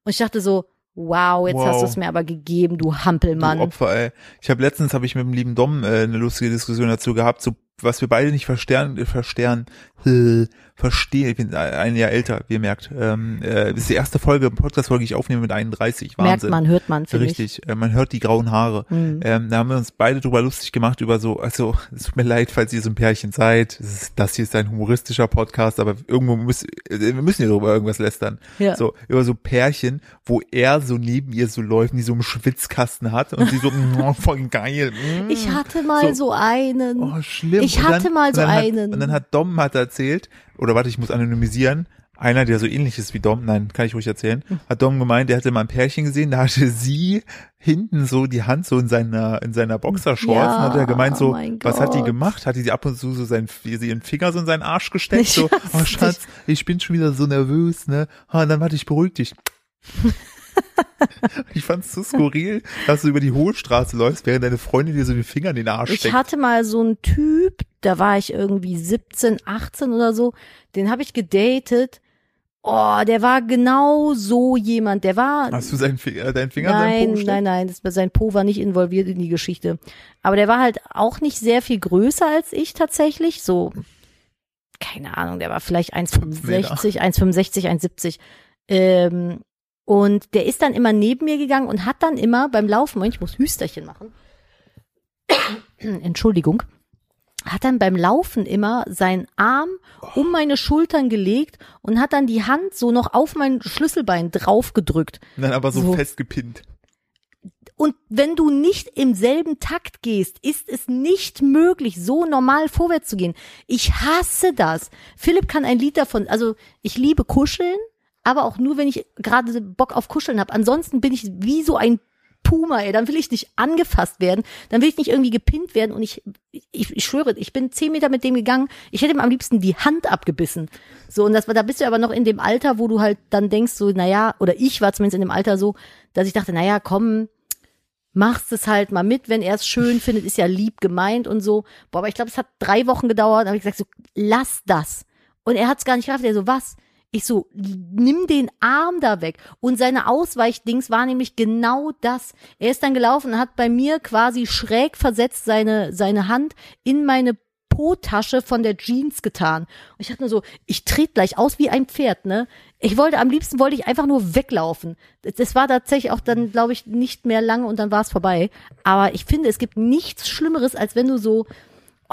Und ich dachte so, wow, jetzt Wow. hast du es mir aber gegeben, du Hampelmann. Du Opfer, ey. Ich habe letztens habe ich mit dem lieben Dom äh, eine lustige Diskussion dazu gehabt, so was wir beide nicht verstehen, äh, verstehen, äh, verstehen. Ich bin ein Jahr älter, wie ihr merkt. Ähm, äh, das ist die erste Folge, Podcast-Folge, die ich aufnehme mit 31. Wahnsinn. Merkt man, hört man, finde ich. Richtig, äh, man hört die grauen Haare. Mhm. Ähm, da haben wir uns beide drüber lustig gemacht über so, also es tut mir leid, falls ihr so ein Pärchen seid. Das, ist, das hier ist ein humoristischer Podcast, aber irgendwo müssen wir müssen ja darüber irgendwas lästern. Ja. So über so Pärchen, wo er so neben ihr so läuft, die so einen Schwitzkasten hat und sie so oh, voll geil. mm. Ich hatte mal So. so, einen. Oh, schlimm. Ich Und hatte mal und so dann einen. Hat, und dann hat Dom hat erzählt, oder warte, ich muss anonymisieren, einer, der so ähnlich ist wie Dom, nein, kann ich ruhig erzählen, hat Dom gemeint, der hatte mal ein Pärchen gesehen, da hatte sie hinten so die Hand so in seiner, in seiner Boxershorts Ja, und hat er gemeint so, oh was hat die gemacht? Hat die sie ab und zu so seinen, sie ihren Finger so in seinen Arsch gesteckt, so, Ja, oh Schatz, ich bin schon wieder so nervös, ne, ah, dann warte, ich beruhig dich. Ich fand's so skurril, dass du über die Hohlstraße läufst, während deine Freundin dir so den Finger in den Arsch Ich steckt. hatte mal so einen Typ, da war ich irgendwie 17, 18 oder so, den habe ich gedatet. Oh, der war genau so jemand, der war Hast du seinen Finger, deinen Finger in seinen Po Nein, gesteckt? nein, nein, sein Po war nicht involviert in die Geschichte. Aber der war halt auch nicht sehr viel größer als ich tatsächlich. So, keine Ahnung, der war vielleicht 1,65, 1,65, 1,70. Ähm, und der ist dann immer neben mir gegangen und hat dann immer beim Laufen, ich muss Hüsterchen machen. Entschuldigung. Hat dann beim Laufen immer seinen Arm um meine Schultern gelegt und hat dann die Hand so noch auf mein Schlüsselbein draufgedrückt. Nein, aber so, So. festgepinnt. Und wenn du nicht im selben Takt gehst, ist es nicht möglich, so normal vorwärts zu gehen. Ich hasse das. Philipp kann ein Lied davon, also ich liebe Kuscheln, aber auch nur, wenn ich gerade Bock auf Kuscheln habe. Ansonsten bin ich wie so ein Puma, ey. Dann will ich nicht angefasst werden, dann will ich nicht irgendwie gepinnt werden und ich, ich, ich schwöre, ich bin zehn Meter mit dem gegangen. Ich hätte ihm am liebsten die Hand abgebissen. So, und das war, da bist du aber noch in dem Alter, wo du halt dann denkst, so, naja, oder ich war zumindest in dem Alter so, dass ich dachte, naja, komm, machst es halt mal mit, wenn er es schön findet, ist ja lieb gemeint und so. Boah, aber ich glaube, es hat drei Wochen gedauert. Da habe ich gesagt, so, lass das. Und er hat es gar nicht geschafft. Er so, was? Ich so, nimm den Arm da weg. Und seine Ausweichdings war nämlich genau das. Er ist dann gelaufen und hat bei mir quasi schräg versetzt seine, seine Hand in meine Po-Tasche von der Jeans getan. Und ich dachte nur so, ich trete gleich aus wie ein Pferd, ne? Ich wollte, am liebsten wollte ich einfach nur weglaufen. Das- war tatsächlich auch dann, glaube ich, nicht mehr lange und dann war es vorbei. Aber ich finde, es gibt nichts Schlimmeres, als wenn du so,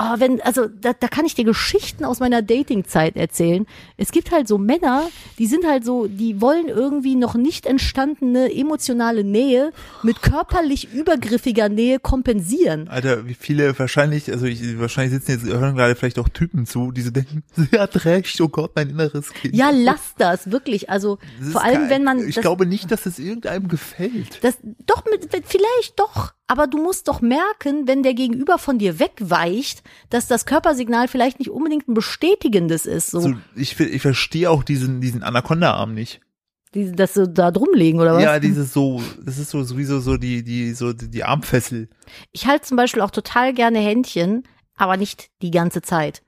oh, wenn, also da, da kann ich dir Geschichten aus meiner Datingzeit erzählen. Es gibt halt so Männer, die sind halt so, die wollen irgendwie noch nicht entstandene emotionale Nähe mit körperlich übergriffiger Nähe kompensieren. Alter, wie viele wahrscheinlich, also ich, wahrscheinlich sitzen jetzt, hören gerade vielleicht auch Typen zu, die so denken, sie hat recht, oh Gott, mein inneres Kind. Ja, lass das, wirklich. Also Das vor allem, geil. wenn man Ich das, glaube nicht, dass es irgendeinem gefällt. das doch mit, vielleicht doch, aber du musst doch merken, wenn der Gegenüber von dir wegweicht, dass das Körpersignal vielleicht nicht unbedingt ein bestätigendes ist, so, So, ich, ich verstehe auch diesen, diesen Anaconda-Arm nicht. die, dass sie da drum legen oder was? Ja, dieses so, das ist so sowieso so die, die, so die, die Armfessel. Ich halte zum Beispiel auch total gerne Händchen, aber nicht die ganze Zeit.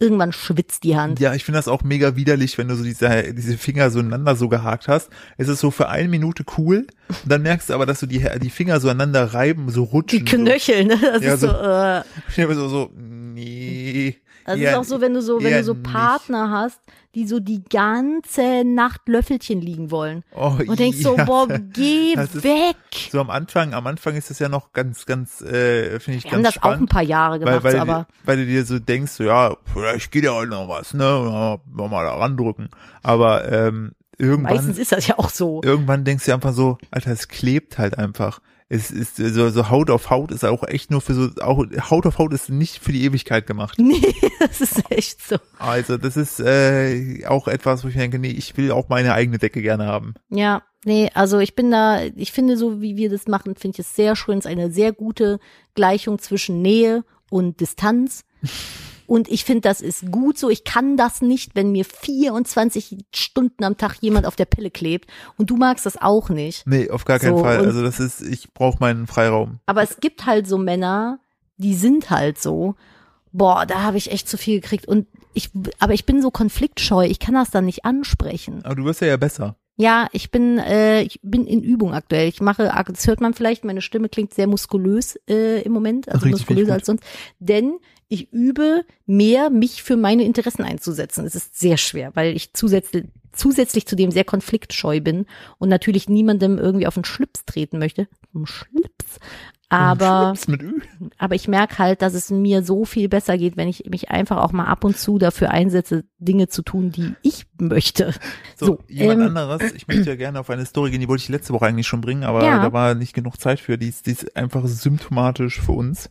Irgendwann schwitzt die Hand. Ja, ich finde das auch mega widerlich, wenn du so diese, diese Finger so ineinander so gehakt hast. Es ist so für eine Minute cool und dann merkst du aber, dass du die, die Finger so aneinander reiben, so rutschen. Die Knöchel, ne? Das Ja, ist so, so- äh, So. So, nee. Das eher- ist auch so, wenn du so, wenn du so nicht. Partner hast, die so die ganze Nacht Löffelchen liegen wollen. Oh, Und denkst so, ja. boah, geh ist- weg. So am Anfang, am Anfang ist das ja noch ganz, ganz, äh, finde ich Wir haben ganz das auch ein spannend. paar Jahre gemacht, weil, weil, aber weil du dir so denkst, so, ja, vielleicht geht ja heute noch was, ne, ja, mal da randrücken. Aber ähm, irgendwann, meistens ist das ja auch so. irgendwann denkst du einfach so, Alter, es klebt halt einfach. Es ist so, so Haut auf Haut ist auch echt nur für so, auch Haut auf Haut ist nicht für die Ewigkeit gemacht. Nee, das ist echt so. Also das ist äh, auch etwas, wo ich denke, nee, ich will auch meine eigene Decke gerne haben. Ja, nee, also ich bin da, ich finde so, wie wir das machen, finde ich es sehr schön. Es ist eine sehr gute Gleichung zwischen Nähe und Distanz. Und ich finde, das ist gut so. Ich kann das nicht, wenn mir 24 Stunden am Tag jemand auf der Pelle klebt. Und du magst das auch nicht. Nee, auf gar keinen So, Fall. Also das ist, ich brauche meinen Freiraum. Aber es gibt halt so Männer, die sind halt so. Boah, da habe ich echt zu viel gekriegt. Und ich, aber ich bin so konfliktscheu. Ich kann das dann nicht ansprechen. Aber du wirst ja ja besser. Ja, ich bin, äh, ich bin in Übung aktuell. Ich mache, das hört man vielleicht, meine Stimme klingt sehr muskulös äh, im Moment, also Richtig, muskulöser als sonst. Denn ich übe mehr, mich für meine Interessen einzusetzen. Es ist sehr schwer, weil ich zusätzlich, zusätzlich zu dem sehr konfliktscheu bin und natürlich niemandem irgendwie auf den Schlips treten möchte. Um Schlips. Aber, Schlips aber ich merke halt, dass es mir so viel besser geht, wenn ich mich einfach auch mal ab und zu dafür einsetze, Dinge zu tun, die ich möchte. So, So, jemand ähm, anderes. Ich möchte ja gerne auf eine Story gehen, die wollte ich letzte Woche eigentlich schon bringen, aber Ja. da war nicht genug Zeit für. Die ist, die ist einfach symptomatisch für uns.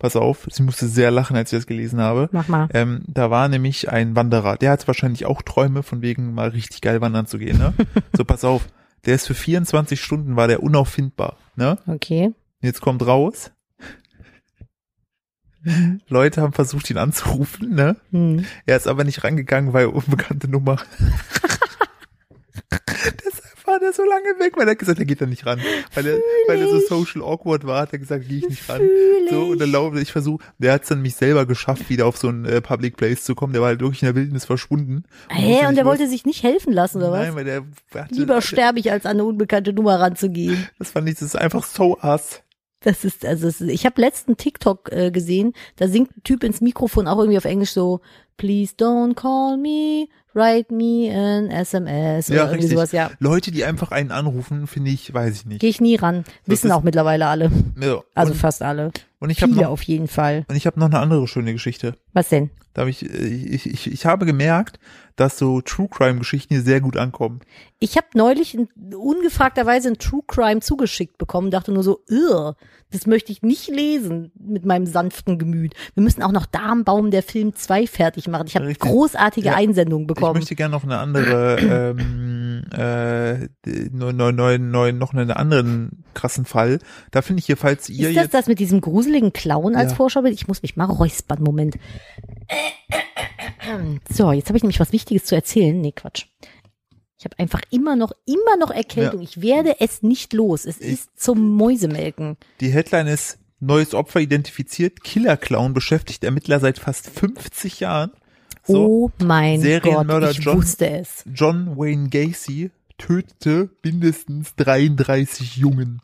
Pass auf, sie musste sehr lachen, als ich das gelesen habe. Mach mal. Ähm, da war nämlich ein Wanderer, der hat wahrscheinlich auch Träume, von wegen mal richtig geil wandern zu gehen, ne? so, pass auf, der ist für 24 Stunden, war der unauffindbar, ne? Okay. Jetzt kommt raus. Leute haben versucht, ihn anzurufen, ne? Hm. Er ist aber nicht rangegangen, weil unbekannte Nummer. Deshalb war der so lange weg, weil er hat gesagt, er geht da nicht ran. Weil er, weil er so social awkward war, hat er gesagt, gehe ich nicht ran. So, und dann laufe ich versuche, der hat es dann mich selber geschafft, wieder auf so ein äh, Public Place zu kommen. Der war halt wirklich in der Wildnis verschwunden. Hä, und nicht, der wo- wollte sich nicht helfen lassen, oder Nein, was? weil der hatte, Lieber sterbe ich, als an eine unbekannte Nummer ranzugehen. Das fand ich, das ist einfach so ass. Das ist, also es ist, ich habe letzten TikTok äh, gesehen, da singt ein Typ ins Mikrofon auch irgendwie auf Englisch so, please don't call me, write me an SMS Ja, oder irgendwie richtig. sowas, ja. Leute, die einfach einen anrufen, finde ich, weiß ich nicht. Gehe ich nie ran. Wissen ist- auch mittlerweile alle. Ja, Also und, fast alle. und ich habe noch, auf jeden Fall. und ich habe noch eine andere schöne Geschichte. Was denn? Da habe ich, äh, ich, ich, ich habe gemerkt, dass so True Crime Geschichten hier sehr gut ankommen. Ich habe neulich in, ungefragterweise ein True Crime zugeschickt bekommen, dachte nur so, Irr, das möchte ich nicht lesen mit meinem sanften Gemüt. Wir müssen auch noch Darmbaum der Film 2 fertig machen. Ich habe großartige Ja. Einsendungen Ich bekommen. möchte gerne noch eine andere, ähm, äh, neu, neu, neu, neu, noch einen anderen krassen Fall. Da finde ich hier, falls ihr Ist das jetzt, das mit diesem gruseligen Clown als Ja. Vorschaubild? Ich muss mich mal räuspern, Moment. So, jetzt habe ich nämlich was Wichtiges zu erzählen. Nee, Quatsch. Ich habe einfach immer noch, immer noch Erkältung. Ich werde es nicht los. Es Ich- ist zum Mäusemelken. die Headline ist, neues Opfer identifiziert, Killer-Clown beschäftigt Ermittler seit fast 50 Jahren. So, oh mein Gott, Serienmörder ich John- wusste es. John Wayne Gacy tötete mindestens 33 Jungen.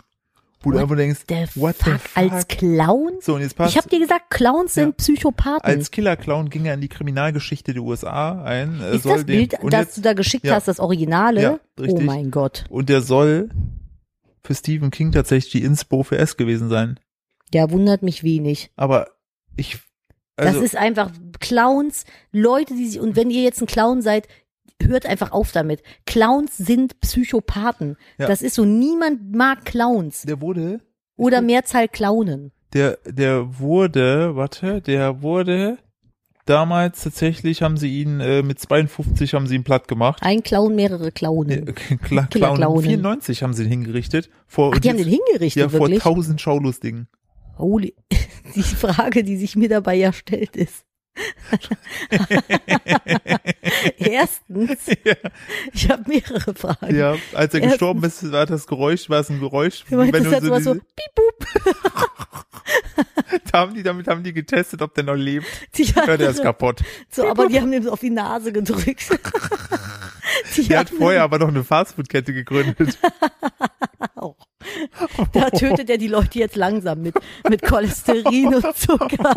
Wo du einfach denkst, Der what fuck, the fuck? als Clown? so, und jetzt passt, Ich habe dir gesagt, Clowns sind Ja. Psychopathen. als Killer-Clown ging er in die Kriminalgeschichte der USA ein. ist soll das den- Bild, und das jetzt, du da geschickt ja. hast, das Originale? Ja, oh richtig. mein Gott. Und der soll für Stephen King tatsächlich die Inspo für S gewesen sein. Der wundert mich wenig. Aber ich, also, das ist einfach Clowns, Leute, die sich, und wenn ihr jetzt ein Clown seid, hört einfach auf damit. Clowns sind Psychopathen. Ja. Das ist so, niemand mag Clowns. der wurde, Oder Mehrzahl Clownen. der, der wurde, warte, der wurde, damals tatsächlich haben sie ihn, äh, mit 52 haben sie ihn platt gemacht. Ein Clown, mehrere Äh, Clownen. Kla Clown, Killerclownen. 94 haben sie ihn hingerichtet. Vor, Ach, die haben den hingerichtet, ja, vor wirklich? tausend Schaulustigen. Holy. Die Frage, die sich mir dabei ja stellt, ist. Erstens, ich habe mehrere Fragen. Ja, als er Erstens- gestorben ist, war das Geräusch, war es ein Geräusch, Du meintest, das war so, piep, bup. haben die damit haben die getestet, ob der noch lebt. Die Ja, der ist kaputt. so, aber die haben ihm so auf die Nase gedrückt. die Der hat vorher aber noch eine Fastfood-Kette gegründet. auch. Da tötet er die Leute jetzt langsam mit, mit Cholesterin und Zucker.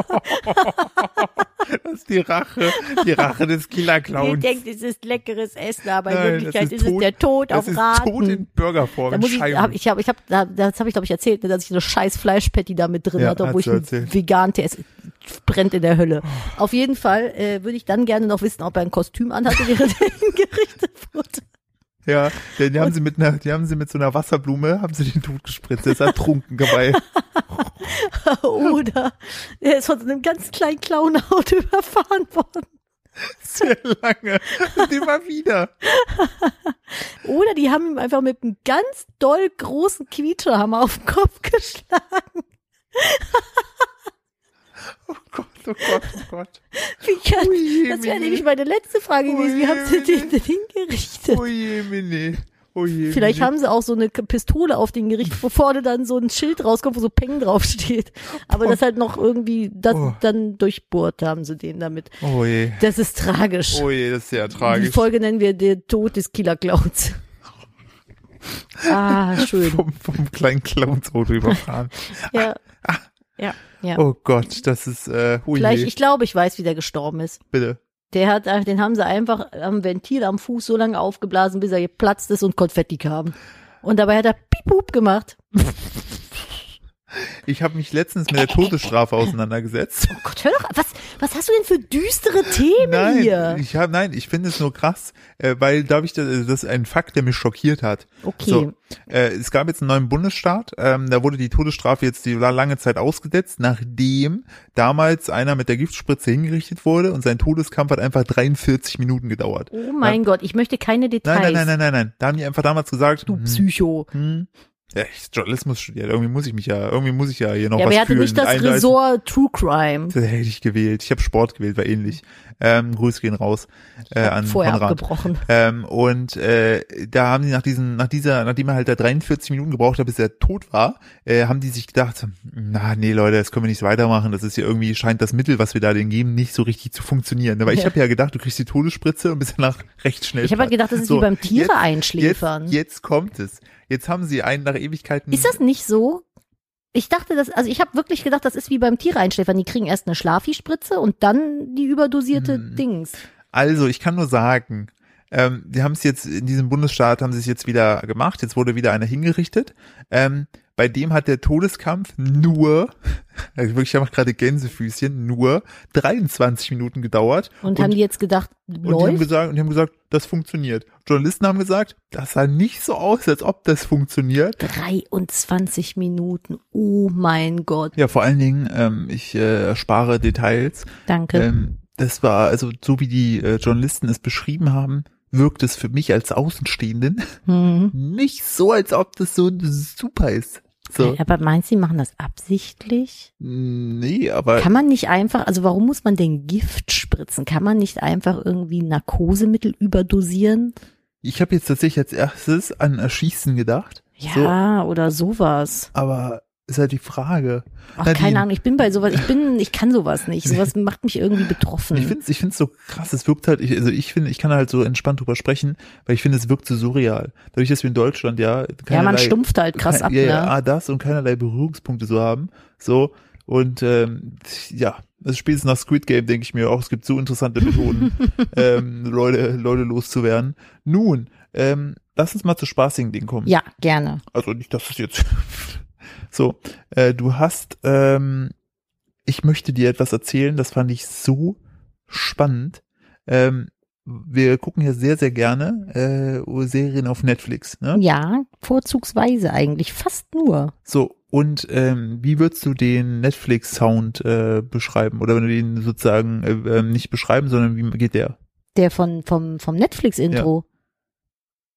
Das ist die Rache, die Rache des Ihr Killer-Clowns. denkt, es ist leckeres Essen, aber in Nein, Wirklichkeit das ist, es der Tod das auf ist Raten. Tod in Burgerform, da muss ich, hab, ich habe, ich habe, da, das habe ich glaube ich erzählt, ne, dass ich so scheiß Fleischpatty da mit drin Ja, hatte, obwohl ich vegan esse. Brennt in der Hölle. Auf jeden Fall äh, würde ich dann gerne noch wissen, ob er ein Kostüm anhatte, während er hingerichtet wurde. Ja, den, die haben sie mit einer, die haben sie mit so einer Wasserblume, haben sie den Tod gespritzt, der ist ertrunken dabei. Oder er ist von so einem ganz kleinen Clownauto überfahren worden. Sehr lange. Und immer wieder. Oder die haben ihm einfach mit einem ganz doll großen Quietscherhammer auf den Kopf geschlagen. Oh Gott, oh Gott, oh Gott. Wie kann, Ui, das wäre nämlich meine letzte Frage gewesen. Wie haben sie den denn hingerichtet? Oh je, Mini. Oh je, Vielleicht haben sie auch so eine Pistole auf den gerichtet, wo vorne dann so ein Schild rauskommt, wo so Peng draufsteht. Aber das halt noch irgendwie das Oh. dann durchbohrt haben sie den damit. Oh je. Das ist tragisch. Oh je, das ist sehr Die tragisch. Folge nennen wir der Tod des Killer Clowns. Ah, schön. Vom, vom kleinen Clownsauto überfahren. Ja. Ja, ja. Oh Gott, das ist, äh, oh Vielleicht, ich glaube, ich weiß, wie der gestorben ist. bitte. Der hat, den haben sie einfach am Ventil am Fuß so lange aufgeblasen, bis er geplatzt ist und Konfetti kam. Und dabei hat er piep gemacht. Ich habe mich letztens mit der Todesstrafe auseinandergesetzt. Oh Gott, hör doch, was, was hast du denn für düstere Themen Nein, hier? ich habe, nein, ich finde es nur krass, äh, weil da ich das, das ist ein Fakt, der mich schockiert hat. Okay. So, äh, es gab jetzt einen neuen Bundesstaat, ähm, da wurde die Todesstrafe jetzt die lange Zeit ausgesetzt, nachdem damals einer mit der Giftspritze hingerichtet wurde und sein Todeskampf hat einfach 43 Minuten gedauert. Oh mein Gott, ich möchte keine Details. Nein, nein, nein, nein, nein, nein. Da haben die einfach damals gesagt, Du hm, Psycho. hm, ja, ich Journalismus studiert, irgendwie muss ich mich ja, irgendwie muss ich ja hier noch Ja, was aber er hatte fühlen. nicht das Ressort True Crime. Das hätte ich gewählt. Ich habe Sport gewählt, war ähnlich. Ähm, Grüße gehen raus äh, an Vorher Konrad. abgebrochen. Ähm, und äh, da haben die nach diesen, nach dieser, nachdem er halt da 43 Minuten gebraucht hat, bis er tot war, äh, haben die sich gedacht, na nee Leute, das können wir nicht weitermachen. Das ist ja irgendwie scheint das Mittel, was wir da denen geben, nicht so richtig zu funktionieren. Aber ich Ja. habe ja gedacht, du kriegst die Todesspritze und bist danach recht schnell. Ich habe halt gedacht, das ist So, wie beim Tiere jetzt, einschläfern. Jetzt, jetzt kommt es. Jetzt haben sie einen nach Ewigkeiten. Ist das nicht so? Ich dachte, das, also ich habe wirklich gedacht, das ist wie beim Tiere einschläfern. Die kriegen erst eine Schlafi-Spritze und dann die überdosierte Hm. Dings. Also, ich kann nur sagen, ähm, die haben es jetzt in diesem Bundesstaat haben sie es jetzt wieder gemacht. Jetzt wurde wieder einer hingerichtet. Ähm, bei dem hat der Todeskampf nur, also wirklich, ich mache gerade Gänsefüßchen, nur 23 Minuten gedauert. Und, haben die jetzt gedacht, und die haben läuft? gesagt, und die haben gesagt, das funktioniert. Journalisten haben gesagt, das sah nicht so aus, als ob das funktioniert. 23 Minuten. Oh mein Gott. Ja, vor allen Dingen, ähm, ich äh, erspare Details. Danke. Ähm, das war, also so wie die äh, Journalisten es beschrieben haben, wirkt es für mich als Außenstehenden Hm. nicht so, als ob das so super ist. So. Aber meinst du, die machen das absichtlich? Nee, aber Kann man nicht einfach, also warum muss man denn Gift spritzen? Kann man nicht einfach irgendwie Narkosemittel überdosieren? ich habe jetzt tatsächlich als erstes an Erschießen gedacht. So, Ja, oder sowas. aber ist halt die Frage. Ach, Nadine. keine Ahnung, ich bin bei sowas, ich bin, ich kann sowas nicht. Sowas macht mich irgendwie betroffen. Ich finde es ich find's so krass, es wirkt halt, ich, also ich finde, ich kann halt so entspannt drüber sprechen, weil ich finde, es wirkt so surreal. Dadurch, dass wir in Deutschland ja ja, man stumpft halt krass ab, ja, ja, ne? ah, das und keinerlei Berührungspunkte so haben. So. Und ähm, ja, also spätestens nach Squid Game denke ich mir auch, es gibt so interessante Methoden, ähm, Leute, Leute loszuwerden. Nun, ähm, lass uns mal zu spaßigen Dingen kommen. Ja, gerne. Also nicht, dass es jetzt so, äh, du hast, ähm, ich möchte dir etwas erzählen, das fand ich so spannend. Ähm, wir gucken ja sehr, sehr gerne äh, Serien auf Netflix. Ne? Ja, vorzugsweise eigentlich, fast nur. So, und ähm, wie würdest du den Netflix-Sound äh, beschreiben? Oder wenn du den sozusagen äh, ähm, nicht beschreiben, sondern wie geht der? Der von, vom, vom Netflix-Intro.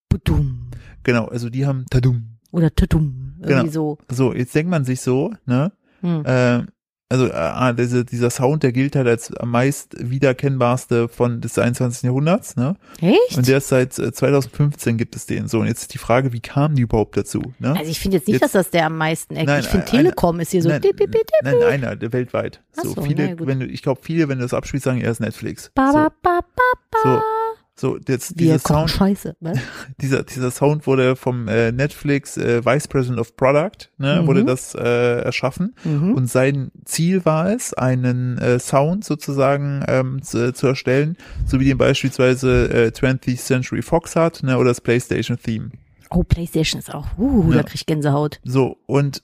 Budum. Genau, also die haben Tadum. Oder Tudum. Irgendwie Genau. so. So, jetzt denkt man sich so, ne? Hm. Äh, also äh, diese, dieser Sound, der gilt halt als am meist wiedererkennbarste von des 21. Jahrhunderts, ne? Echt? Und der ist seit äh, 2015 gibt es den so. Und jetzt ist die Frage, wie kamen die überhaupt dazu? Ne? also ich finde jetzt nicht, Jetzt- dass das der am meisten eckt. Ich finde ein- Telekom ist hier so. nein, dip, dip, dip, nein, einer, der weltweit. So, so, na viele, gut. wenn du, ich glaube, viele, wenn du das abspielst, sagen, er ist Netflix. Ba, ba, ba, ba, ba. so, so jetzt Wir dieser Sound, Scheiße. Was? dieser, dieser Sound wurde vom äh, Netflix äh, Vice President of Product, ne, Mhm. wurde das äh, erschaffen. Mhm. Und sein Ziel war es, einen äh, Sound sozusagen ähm, zu, zu erstellen, so wie den beispielsweise äh, 20th Century Fox hat, ne, oder das PlayStation Theme. Oh, PlayStation ist auch. Uh, Ja. da krieg ich Gänsehaut. So, und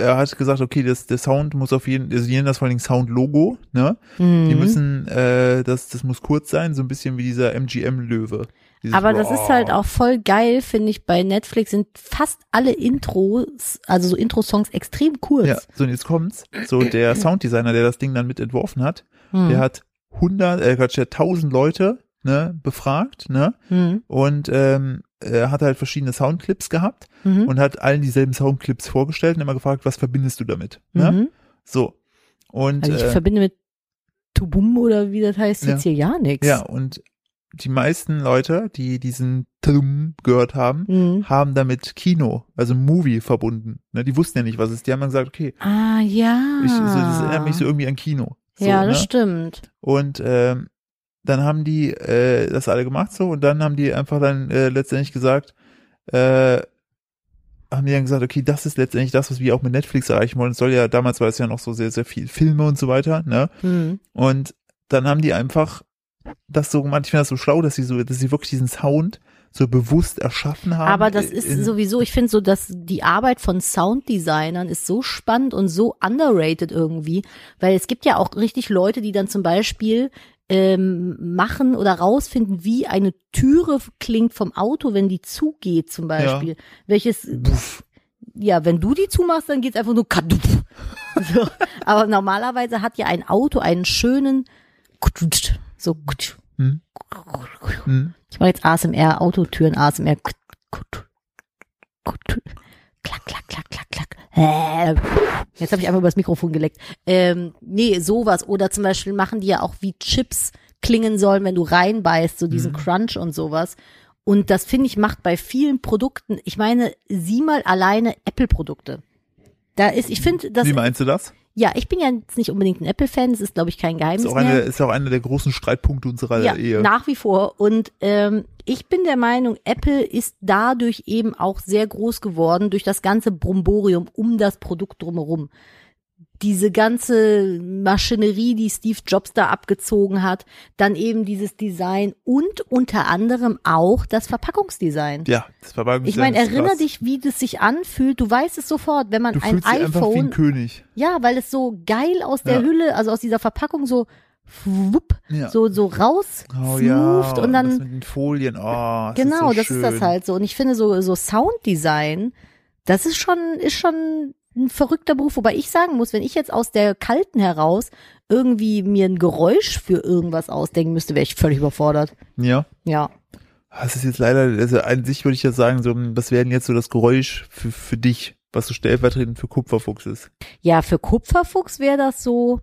er hat gesagt, okay, das, der Sound muss auf jeden, also die nennen das vor Dingen Sound-Logo, ne? Die Mhm. müssen, äh, das, das muss kurz sein, so ein bisschen wie dieser MGM-Löwe. Aber das ist halt auch voll geil, finde ich. Bei Netflix sind fast alle Intros, also so Intro-Songs extrem kurz. Ja, so und jetzt kommt's. So, der Sounddesigner, der das Ding dann mit entworfen hat, Hm. der hat 100, äh, Quatsch, der hat 1000 Leute, ne, befragt, ne? Hm. Und, ähm, er hat halt verschiedene Soundclips gehabt Mhm. und hat allen dieselben Soundclips vorgestellt und immer gefragt, was verbindest du damit, ne? Mhm. So. Und, Also ich äh, verbinde mit Tubum oder wie das heißt, jetzt hier ja nichts. Ja, und die meisten Leute, die diesen Trum gehört haben, Mhm. haben damit Kino, also Movie verbunden. Ne, die wussten ja nicht, was es ist. Die haben dann gesagt, okay, Ah, ja. ich, so, das erinnert mich so irgendwie an Kino. So, ja, das ne? stimmt. Und ähm, dann haben die äh, das alle gemacht so und dann haben die einfach dann äh, letztendlich gesagt, äh, haben die dann gesagt, okay, das ist letztendlich das, was wir auch mit Netflix erreichen wollen. Es soll ja, damals war es ja noch so sehr, sehr viel Filme und so weiter, ne? Mhm. Und dann haben die einfach das so gemacht. Ich finde das so schlau, dass sie so, dass sie wirklich diesen Sound so bewusst erschaffen haben. Aber das ist in- sowieso, ich finde so, dass die Arbeit von Sounddesignern ist so spannend und so underrated irgendwie, weil es gibt ja auch richtig Leute, die dann zum Beispiel ähm, machen oder rausfinden, wie eine Türe klingt vom Auto, wenn die zugeht zum Beispiel. Welches, ja, wenn du die zumachst, dann geht's einfach nur kadup. so. Aber normalerweise hat ja ein Auto einen schönen so Hm? Hm? ich mache jetzt ASMR, Autotüren, ASMR. Klack, klack, klack, klack, klack. Äh, Jetzt habe ich einfach übers Mikrofon geleckt. Ähm, nee, sowas. Oder zum Beispiel machen die ja auch, wie Chips klingen sollen, wenn du reinbeißt, so diesen Mhm. Crunch und sowas. Und das finde ich macht bei vielen Produkten, ich meine, sieh mal alleine Apple-Produkte. Da ist, ich finde, das, Wie meinst du das? Ja, ich bin ja jetzt nicht unbedingt ein Apple-Fan, das ist, glaube ich, kein Geheimnis Ist auch, mehr. eine, ist auch einer der großen Streitpunkte unserer Ja, Ehe. nach wie vor. Und ähm, ich bin der Meinung, Apple ist dadurch eben auch sehr groß geworden, durch das ganze Bromborium um das Produkt drumherum. Diese ganze Maschinerie, die Steve Jobs da abgezogen hat, dann eben dieses Design und unter anderem auch das Verpackungsdesign. ja, das bei Ich meine, erinnere dich, wie das sich anfühlt. Du weißt es sofort, wenn man Du ein einfach wie ein iPhone, König. ja, weil es so geil aus der Ja. Hülle, also aus dieser Verpackung so wupp, Ja. so so raus Oh ja, und das dann mit den Folien, oh, das genau, ist so das ist das schön. halt so und ich finde so so Sounddesign, das ist schon ist schon ein verrückter Beruf, wobei ich sagen muss, wenn ich jetzt aus der kalten heraus irgendwie mir ein Geräusch für irgendwas ausdenken müsste, wäre ich völlig überfordert. Ja, Ja. das ist jetzt leider, also an sich würde ich ja sagen, so, das wäre jetzt so das Geräusch für, für dich, was so stellvertretend für Kupferfuchs ist. Ja, für Kupferfuchs wäre das so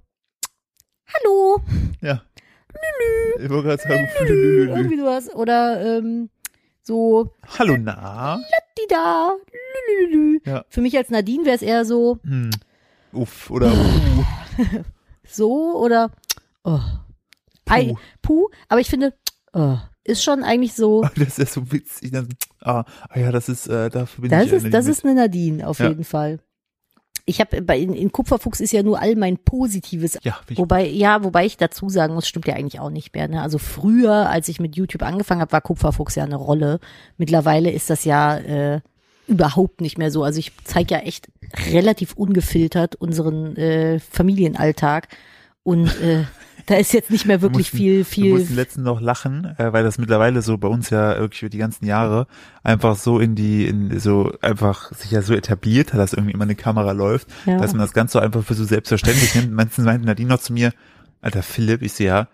Hallo, Ja. Ich wollte gerade sagen, lülülülü. irgendwie sowas oder ähm, so Hallo, na? da. Lülülülü. Ja. Für mich als Nadine wäre es eher so Hm. Uff, oder uh, so oder oh. Ei, Puh. puh, aber ich finde, oh, ist schon eigentlich so, das ist so witzig. Ah, ah ja, das ist, äh, da verbinde das ich ist, das mit. ist eine Nadine auf Ja. jeden Fall. Ich habe bei in, in Kupferfuchs ist ja nur all mein Positives. Ja, Wobei, ja, wobei ich dazu sagen muss, stimmt ja eigentlich auch nicht mehr. Ne? Also früher, als ich mit YouTube angefangen habe, war Kupferfuchs ja eine Rolle. Mittlerweile ist das ja äh, überhaupt nicht mehr so. Also ich zeige ja echt relativ ungefiltert unseren äh, Familienalltag. Und äh, da ist jetzt nicht mehr wirklich mussten- viel, wir viel mussten letzten noch lachen, äh, weil das mittlerweile so bei uns ja wirklich über die ganzen Jahre einfach so in die, in so einfach sich ja so etabliert hat, dass irgendwie immer eine Kamera läuft, Ja. dass man das Ganze so einfach für so selbstverständlich nimmt. Meistens meinte Nadine noch zu mir, Alter Philipp, ich sehe ja,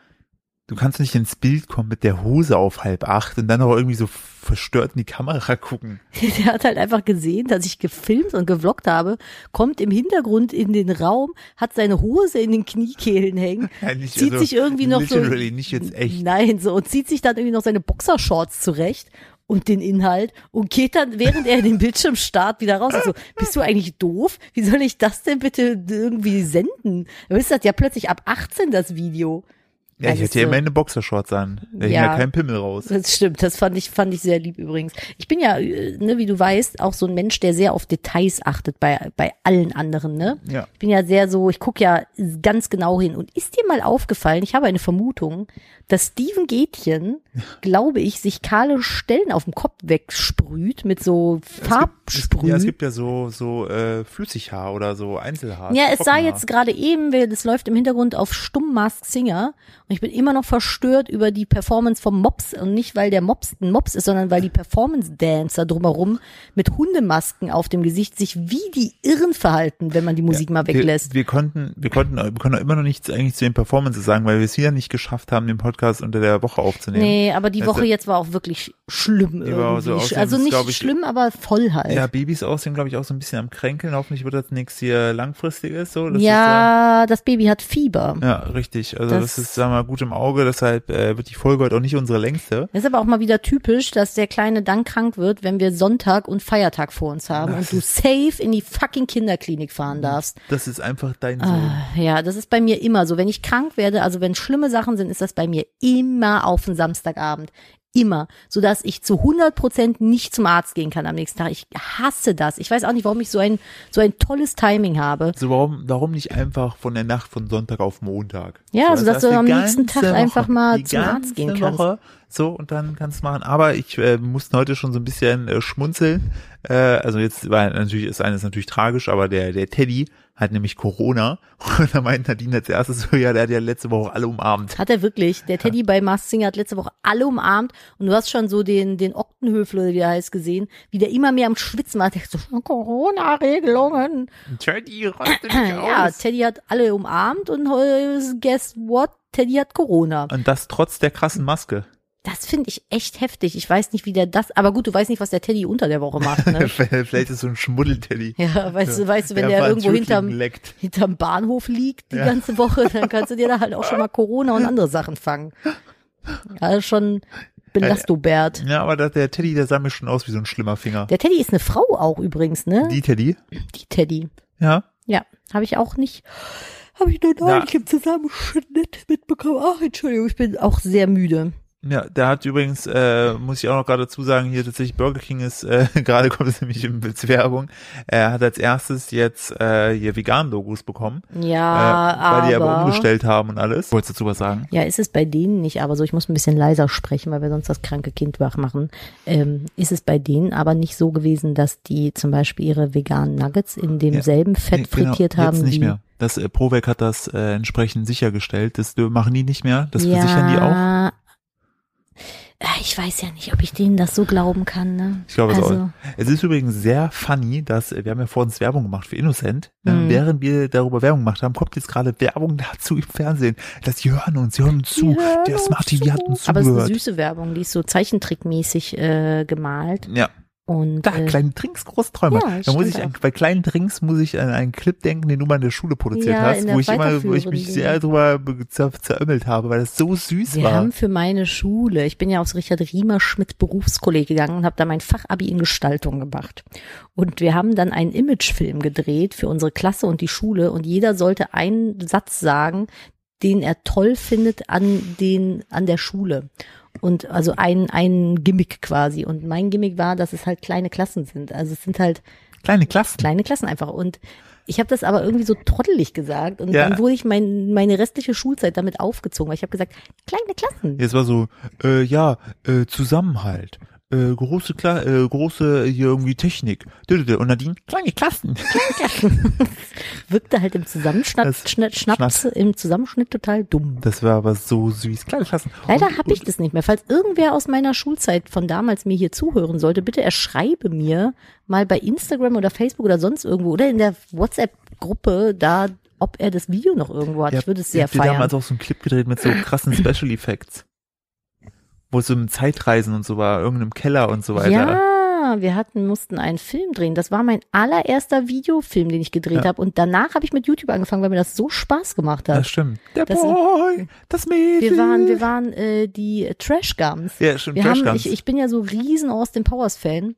du kannst nicht ins Bild kommen mit der Hose auf halb acht und dann auch irgendwie so verstört in die Kamera gucken. Der hat halt einfach gesehen, dass ich gefilmt und gevloggt habe, kommt im Hintergrund in den Raum, hat seine Hose in den Kniekehlen hängen, Ja, nicht- zieht also sich irgendwie noch so. nicht jetzt echt. Nein, so, und zieht sich dann irgendwie noch seine Boxershorts zurecht und den Inhalt und geht dann, während er den Bildschirm starrt, wieder raus. Also, bist du eigentlich doof? Wie soll ich das denn bitte irgendwie senden? Du bist das ja plötzlich ab 18 das Video. Ja, ich hatte ja immer eine Boxershorts an. Da Ja. ja kein Pimmel raus. Das stimmt, das fand ich, fand ich sehr lieb übrigens. Ich bin ja, äh, ne, wie du weißt, auch so ein Mensch, der sehr auf Details achtet bei, bei allen anderen, ne? Ja. Ich bin ja sehr so, ich gucke ja ganz genau hin. Und ist dir mal aufgefallen, ich habe eine Vermutung, dass Steven Gätchen, glaube ich, sich kahle Stellen auf dem Kopf wegsprüht mit so Farbsprühen. ja, es gibt ja so, so äh, Flüssighaar oder so Einzelhaar. Ja, es sah jetzt gerade eben, das läuft im Hintergrund auf Stumm Mask Singer und ich bin immer noch verstört über die Performance vom Mops und nicht, weil der Mops ein Mops ist, sondern weil die Performance Dancer drumherum mit Hundemasken auf dem Gesicht sich wie die Irren verhalten, wenn man die Musik mal weglässt. Wir, wir konnten, wir konnten, wir können auch immer noch nichts eigentlich zu den Performances sagen, weil wir es wieder nicht geschafft haben, den Podcast unter der Woche aufzunehmen. Nee, aber die Also- Woche jetzt war auch wirklich schlimm irgendwie. so aussehen, also nicht ich- schlimm, aber voll halt. Ja, Babys aussehen, glaube ich, auch so ein bisschen am Kränkeln. Hoffentlich wird das nichts hier langfristiges, so. Das ja, das Baby hat Fieber. Ist ja, ja, richtig. Also Das- das, ist, sagen wir mal, gut im Auge. Deshalb äh, wird die Folge heute auch nicht unsere längste. Das ist aber auch mal wieder typisch, dass der Kleine dann krank wird, wenn wir Sonntag und Feiertag vor uns haben Das und du safe in die fucking Kinderklinik fahren darfst. Das ist einfach dein Sohn. Ah, ja, das ist bei mir immer so. Wenn ich krank werde, also wenn schlimme Sachen sind, ist das bei mir immer auf den Samstagabend. Immer. Sodass ich zu 100 Prozent nicht zum Arzt gehen kann am nächsten Tag. Ich hasse das. Ich weiß auch nicht, warum ich so ein, so ein tolles Timing habe. So, warum, warum nicht einfach von der Nacht von Sonntag auf Montag? Ja, so, sodass das du am nächsten Tag einfach mal zum Arzt gehen kannst. Woche, so, und dann kannst du machen. Aber ich äh, musste heute schon so ein bisschen äh, schmunzeln. Äh, also jetzt war natürlich, ist eines natürlich tragisch, aber der, der Teddy hat nämlich Corona. Und da meint Nadine als erstes so, ja, der hat ja letzte Woche alle umarmt. Hat er wirklich. Der Teddy bei Mars Singer hat letzte Woche alle umarmt und du hast schon so den, den Oktenhöfel, oder wie der heißt, gesehen, wie der immer mehr am Schwitzen war. Der so, Corona-Regelungen. Teddy, raste nicht Ja, aus. Teddy hat alle umarmt und äh, guess what? Teddy hat Corona. Und das trotz der krassen Maske. Das finde ich echt heftig. Ich weiß nicht, wie der das, aber gut, du weißt nicht, was der Teddy unter der Woche macht, ne? Vielleicht ist so ein Schmuddel-Teddy. Ja, weißt du, weißt du, wenn Der der irgendwo hinterm, leckt. hinterm Bahnhof liegt die Ja. ganze Woche, dann kannst du dir da halt auch schon mal Corona und andere Sachen fangen. Ja, schon Belastobert. Ja, aber der Teddy, der sah mir schon aus wie so ein schlimmer Finger. Der Teddy ist eine Frau auch übrigens, ne? Die Teddy? Die Teddy. Ja. Ja, habe ich auch nicht. Habe ich nur neulich im Zusammenschnitt mitbekommen. Ach, Entschuldigung, ich bin auch sehr müde. Ja, der hat übrigens, äh, muss ich auch noch gerade dazu sagen, hier tatsächlich Burger King ist, äh, gerade kommt es nämlich in Werbung, er hat als erstes jetzt äh, hier Vegan-Logos bekommen, Ja, äh, weil die aber aber. umgestellt haben und alles. Wolltest du dazu was sagen? Ja, ist es bei denen nicht, aber so, ich muss ein bisschen leiser sprechen, weil wir sonst das kranke Kind wach machen. Ähm, ist es bei denen aber nicht so gewesen, dass die zum Beispiel ihre veganen Nuggets in demselben Fett Nee, genau, frittiert haben Jetzt nicht wie. mehr. Das äh, Provec hat das äh, entsprechend sichergestellt. Das machen die nicht mehr. Das versichern die auch. Ja, Äh, Ich weiß ja nicht, ob ich denen das so glauben kann. Ne? Ich glaube es also, auch. Es ist übrigens sehr funny, dass äh, wir haben ja vor uns Werbung gemacht für Innocent. Äh, Mhm. Während wir darüber Werbung gemacht haben, kommt jetzt gerade Werbung dazu im Fernsehen. Dass die hören uns, sie hören uns zu. Die hören Der uns Smart TV hat uns Aber es ist eine zugehört. süße Werbung, die ist so zeichentrickmäßig äh, gemalt. Ja, Und da, äh, kleine Trinks, große Träume. Ja, da muss ich, auch. bei kleinen Trinks muss ich an einen Clip denken, den du mal in der Schule produziert Ja, hast, wo ich immer, wo ich mich sehr drüber be- zer zerömmelt habe, weil das so süß wir war. haben für meine Schule, ich bin ja aufs Richard Riemer Schmidt Berufskolleg gegangen und habe da mein Fachabi in Gestaltung gemacht. Und wir haben dann einen Imagefilm gedreht für unsere Klasse und die Schule und jeder sollte einen Satz sagen, den er toll findet an den an der Schule. Und also ein ein Gimmick quasi und mein Gimmick war, dass es halt kleine Klassen sind. Also es sind halt Kleine Klassen. kleine Klassen einfach. Und ich habe das aber irgendwie so trottelig gesagt. Und Ja. dann wurde ich mein, meine restliche Schulzeit damit aufgezogen, weil ich habe gesagt, kleine Klassen. Jetzt war so, äh, ja, äh, Zusammenhalt. Äh, große, Kla äh, große hier irgendwie Technik. Und Nadine, kleine Klassen. Wirkte halt im Schnitt, Schnaps, im Zusammenschnitt total dumm. Das war aber so süß. Kleine Klassen. Leider habe ich das nicht mehr. Falls irgendwer aus meiner Schulzeit von damals mir hier zuhören sollte, bitte er schreibe mir mal bei Instagram oder Facebook oder sonst irgendwo oder in der WhatsApp-Gruppe da, ob er das Video noch irgendwo hat. Ihr ich würde es sehr ihr habt ja feiern. damals auch so einen Clip gedreht mit so krassen Special Effects. Wo es so im Zeitreisen und so war, irgendeinem Keller und so weiter. Ja, wir hatten, mussten einen Film drehen. Das war mein allererster Videofilm, den ich gedreht Ja. habe. Und danach habe ich mit YouTube angefangen, weil mir das so Spaß gemacht hat. Das stimmt. Der Das- Boy, das Mädel. Wir waren, wir waren äh, die Trash Gums. ja, stimmt, Wir Trash haben, Guns. ich, ich bin ja so riesen Austin Powers Fan.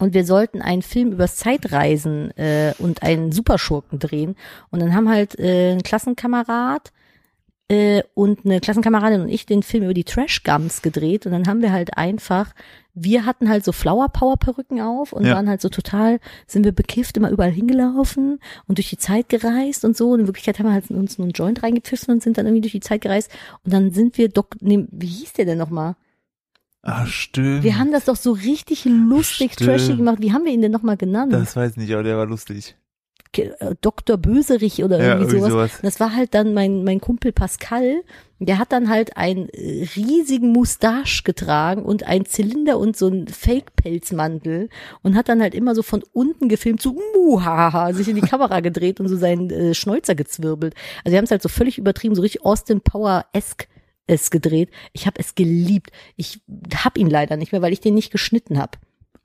Und wir sollten einen Film übers Zeitreisen äh, und einen Superschurken drehen. Und dann haben halt äh, ein Klassenkamerad äh, und eine Klassenkameradin und ich den Film über die Trash Gums gedreht. Und dann haben wir halt einfach, wir hatten halt so Flower Power Perücken auf und Ja. waren halt so total, sind wir bekifft, immer überall hingelaufen und durch die Zeit gereist und so. Und in Wirklichkeit haben wir halt uns nur einen Joint reingepfiffen und sind dann irgendwie durch die Zeit gereist. Und dann sind wir doch, nee, wie hieß der denn nochmal? ah, stimmt. Wir haben das doch so richtig lustig, Stimmt. trashy gemacht. Wie haben wir ihn denn nochmal genannt? das weiß ich nicht, aber der war lustig. Äh, Dr. Böserich oder Ja, irgendwie irgendwie sowas. sowas. Das war halt dann mein, mein Kumpel Pascal. Der hat dann halt einen äh, riesigen Mustache getragen und einen Zylinder und so einen Fake-Pelzmantel und hat dann halt immer so von unten gefilmt, so muhaha, sich in die Kamera gedreht und so seinen äh, Schnäuzer gezwirbelt. Also wir haben es halt so völlig übertrieben, so richtig Austin Power-esque es gedreht. Ich habe es geliebt. Ich hab ihn leider nicht mehr, weil ich den nicht geschnitten habe.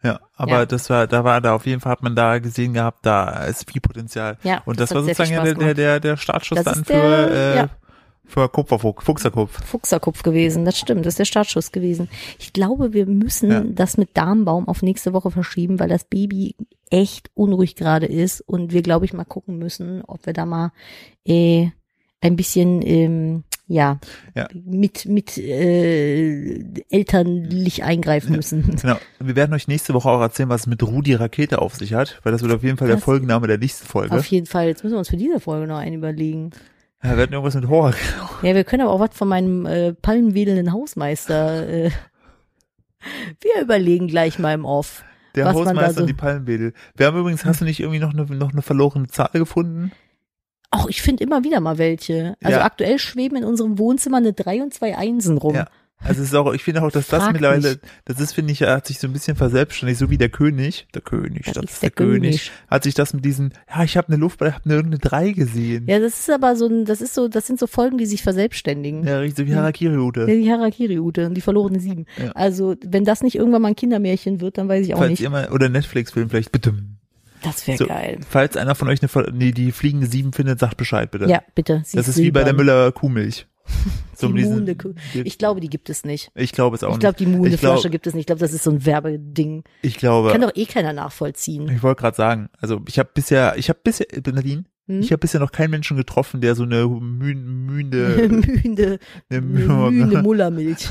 Ja, aber Ja. das war, da war da auf jeden Fall hat man da gesehen gehabt, da ist viel Potenzial. Ja, und das, das war sozusagen der, der, der, der Startschuss Das dann für, der- äh, ja. für Kupferfuchs, Fuchserkopf. Fuchserkopf gewesen, das stimmt, das ist der Startschuss gewesen. Ich glaube, wir müssen Ja. das mit Darmbaum auf nächste Woche verschieben, weil das Baby echt unruhig gerade ist und wir, glaube ich, mal gucken müssen, ob wir da mal äh, ein bisschen ähm, ja, Ja. mit mit äh, elternlich eingreifen müssen. Genau. Wir werden euch nächste Woche auch erzählen, was es mit Rudi Rakete auf sich hat, weil das wird auf jeden Fall der Das- Folgenname der nächsten Folge. Auf jeden Fall, jetzt müssen wir uns für diese Folge noch einen überlegen. Ja, wir werden irgendwas mit Horror. Ja, wir können aber auch was von meinem äh, palmenwedelnden Hausmeister. Äh, wir überlegen gleich mal im Off. Der Was man da Hausmeister so- und die Palmwedel. Wir haben übrigens, hast du nicht irgendwie noch eine, noch eine verlorene Zahl gefunden? Auch ich finde immer wieder mal welche. Also Ja. aktuell schweben in unserem Wohnzimmer eine drei und zwei Einsen rum. Ja. Also es ist auch, ich finde auch, dass das Frag mittlerweile, mich. das ist, finde ich, hat sich so ein bisschen verselbstständigt, so wie der König, der König, das, ist der, der König, König. hat sich das mit diesen, ja, ich habe eine Luft, ich habe eine irgendeine drei gesehen. Ja, das ist aber so ein, das ist so, das sind so Folgen, die sich verselbstständigen. Ja, richtig, so wie Harakiri-Ute. Ja, die Harakiri-Ute und die verlorene Sieben. Ja. Also, wenn das nicht irgendwann mal ein Kindermärchen wird, dann weiß ich auch Falls nicht. ihr mal, oder Netflix-Film vielleicht, bitte. Das wäre So, geil. Falls einer von euch eine, nee, die fliegende Sieben findet, sagt Bescheid, bitte. Ja, bitte. Sie Das ist wie bei der. Müller Kuhmilch. So Die diesen- Kuh- die- Ich glaube, die gibt es nicht. ich glaube es auch Ich glaube, die nicht. Ich Munde-Flasche glaub- gibt es nicht. Ich glaube, das ist so ein Werbeding. Ich glaube, Kann doch eh keiner nachvollziehen. ich wollte gerade sagen, also ich habe bisher, ich habe bisher, Nadine, Hm? ich habe bisher noch keinen Menschen getroffen, der so eine müh, mühende, mühende, eine mühende, Mullermilch.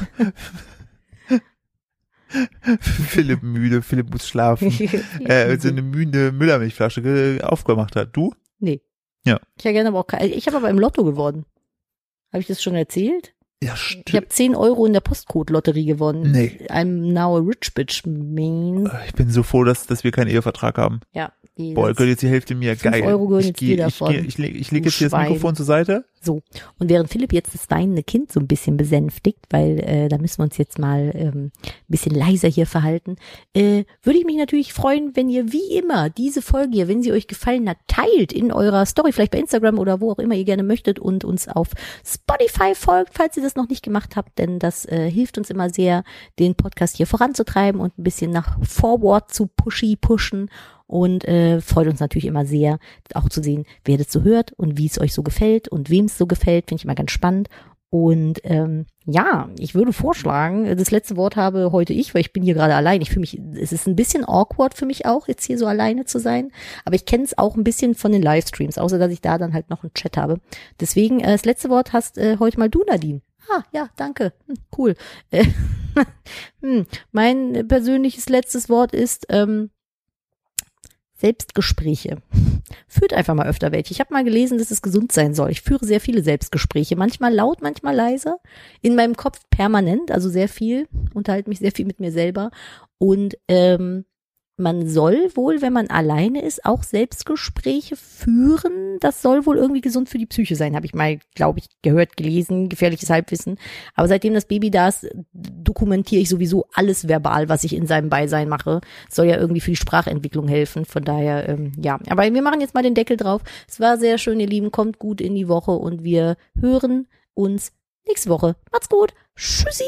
Philipp müde, Philipp muss schlafen, äh, so eine mühende Müllermilchflasche ge- aufgemacht hat. Du? Nee. Ja. Ich hätte gerne aber auch kein, ich habe aber im Lotto gewonnen. Habe ich das schon erzählt? Ja, Ich stimmt. habe 10 Euro in der Postcode-Lotterie gewonnen. Nee. I'm now a rich bitch, man. Ich bin so froh, dass, dass wir keinen Ehevertrag haben. Ja. Boah, könnt jetzt die Hälfte mir geil. Euro gehören ich jetzt geh- dir ich, davon. geh- ich, leg, ich leg Du jetzt hier das. Mikrofon zur Seite. So. Und während Philipp jetzt das weinende Kind so ein bisschen besänftigt, weil äh, da müssen wir uns jetzt mal ähm, ein bisschen leiser hier verhalten, äh, würde ich mich natürlich freuen, wenn ihr wie immer diese Folge hier, wenn sie euch gefallen hat, teilt in eurer Story, vielleicht bei Instagram oder wo auch immer ihr gerne möchtet und uns auf Spotify folgt, falls ihr das noch nicht gemacht habt, denn das äh, hilft uns immer sehr, den Podcast hier voranzutreiben und ein bisschen nach forward zu pushy pushen und äh, freut uns natürlich immer sehr, auch zu sehen, wer das so hört und wie es euch so gefällt und wem es so gefällt, finde ich immer ganz spannend. Und ähm, ja, ich würde vorschlagen, das letzte Wort habe heute ich, weil ich bin hier gerade allein. Ich fühle mich, es ist ein bisschen awkward für mich auch, jetzt hier so alleine zu sein. Aber ich kenne es auch ein bisschen von den Livestreams, außer dass ich da dann halt noch einen Chat habe. Deswegen, äh, das letzte Wort hast äh, heute mal du, Nadine. Ah, ja, danke. Hm, cool. Äh, hm, mein persönliches letztes Wort ist, ähm, Selbstgespräche. Führt einfach mal öfter welche. Ich habe mal gelesen, dass es gesund sein soll. Ich führe sehr viele Selbstgespräche, manchmal laut, manchmal leise, in meinem Kopf permanent, also sehr viel, unterhalte mich sehr viel mit mir selber und ähm, man soll wohl, wenn man alleine ist, auch Selbstgespräche führen. Das soll wohl irgendwie gesund für die Psyche sein, habe ich mal, glaube ich, gehört, gelesen, gefährliches Halbwissen. Aber seitdem das Baby da ist, dokumentiere ich sowieso alles verbal, was ich in seinem Beisein mache. Soll ja irgendwie für die Sprachentwicklung helfen. Von daher, ähm, ja. Aber wir machen jetzt mal den Deckel drauf. Es war sehr schön, ihr Lieben. Kommt gut in die Woche und wir hören uns nächste Woche. Macht's gut. Tschüssi.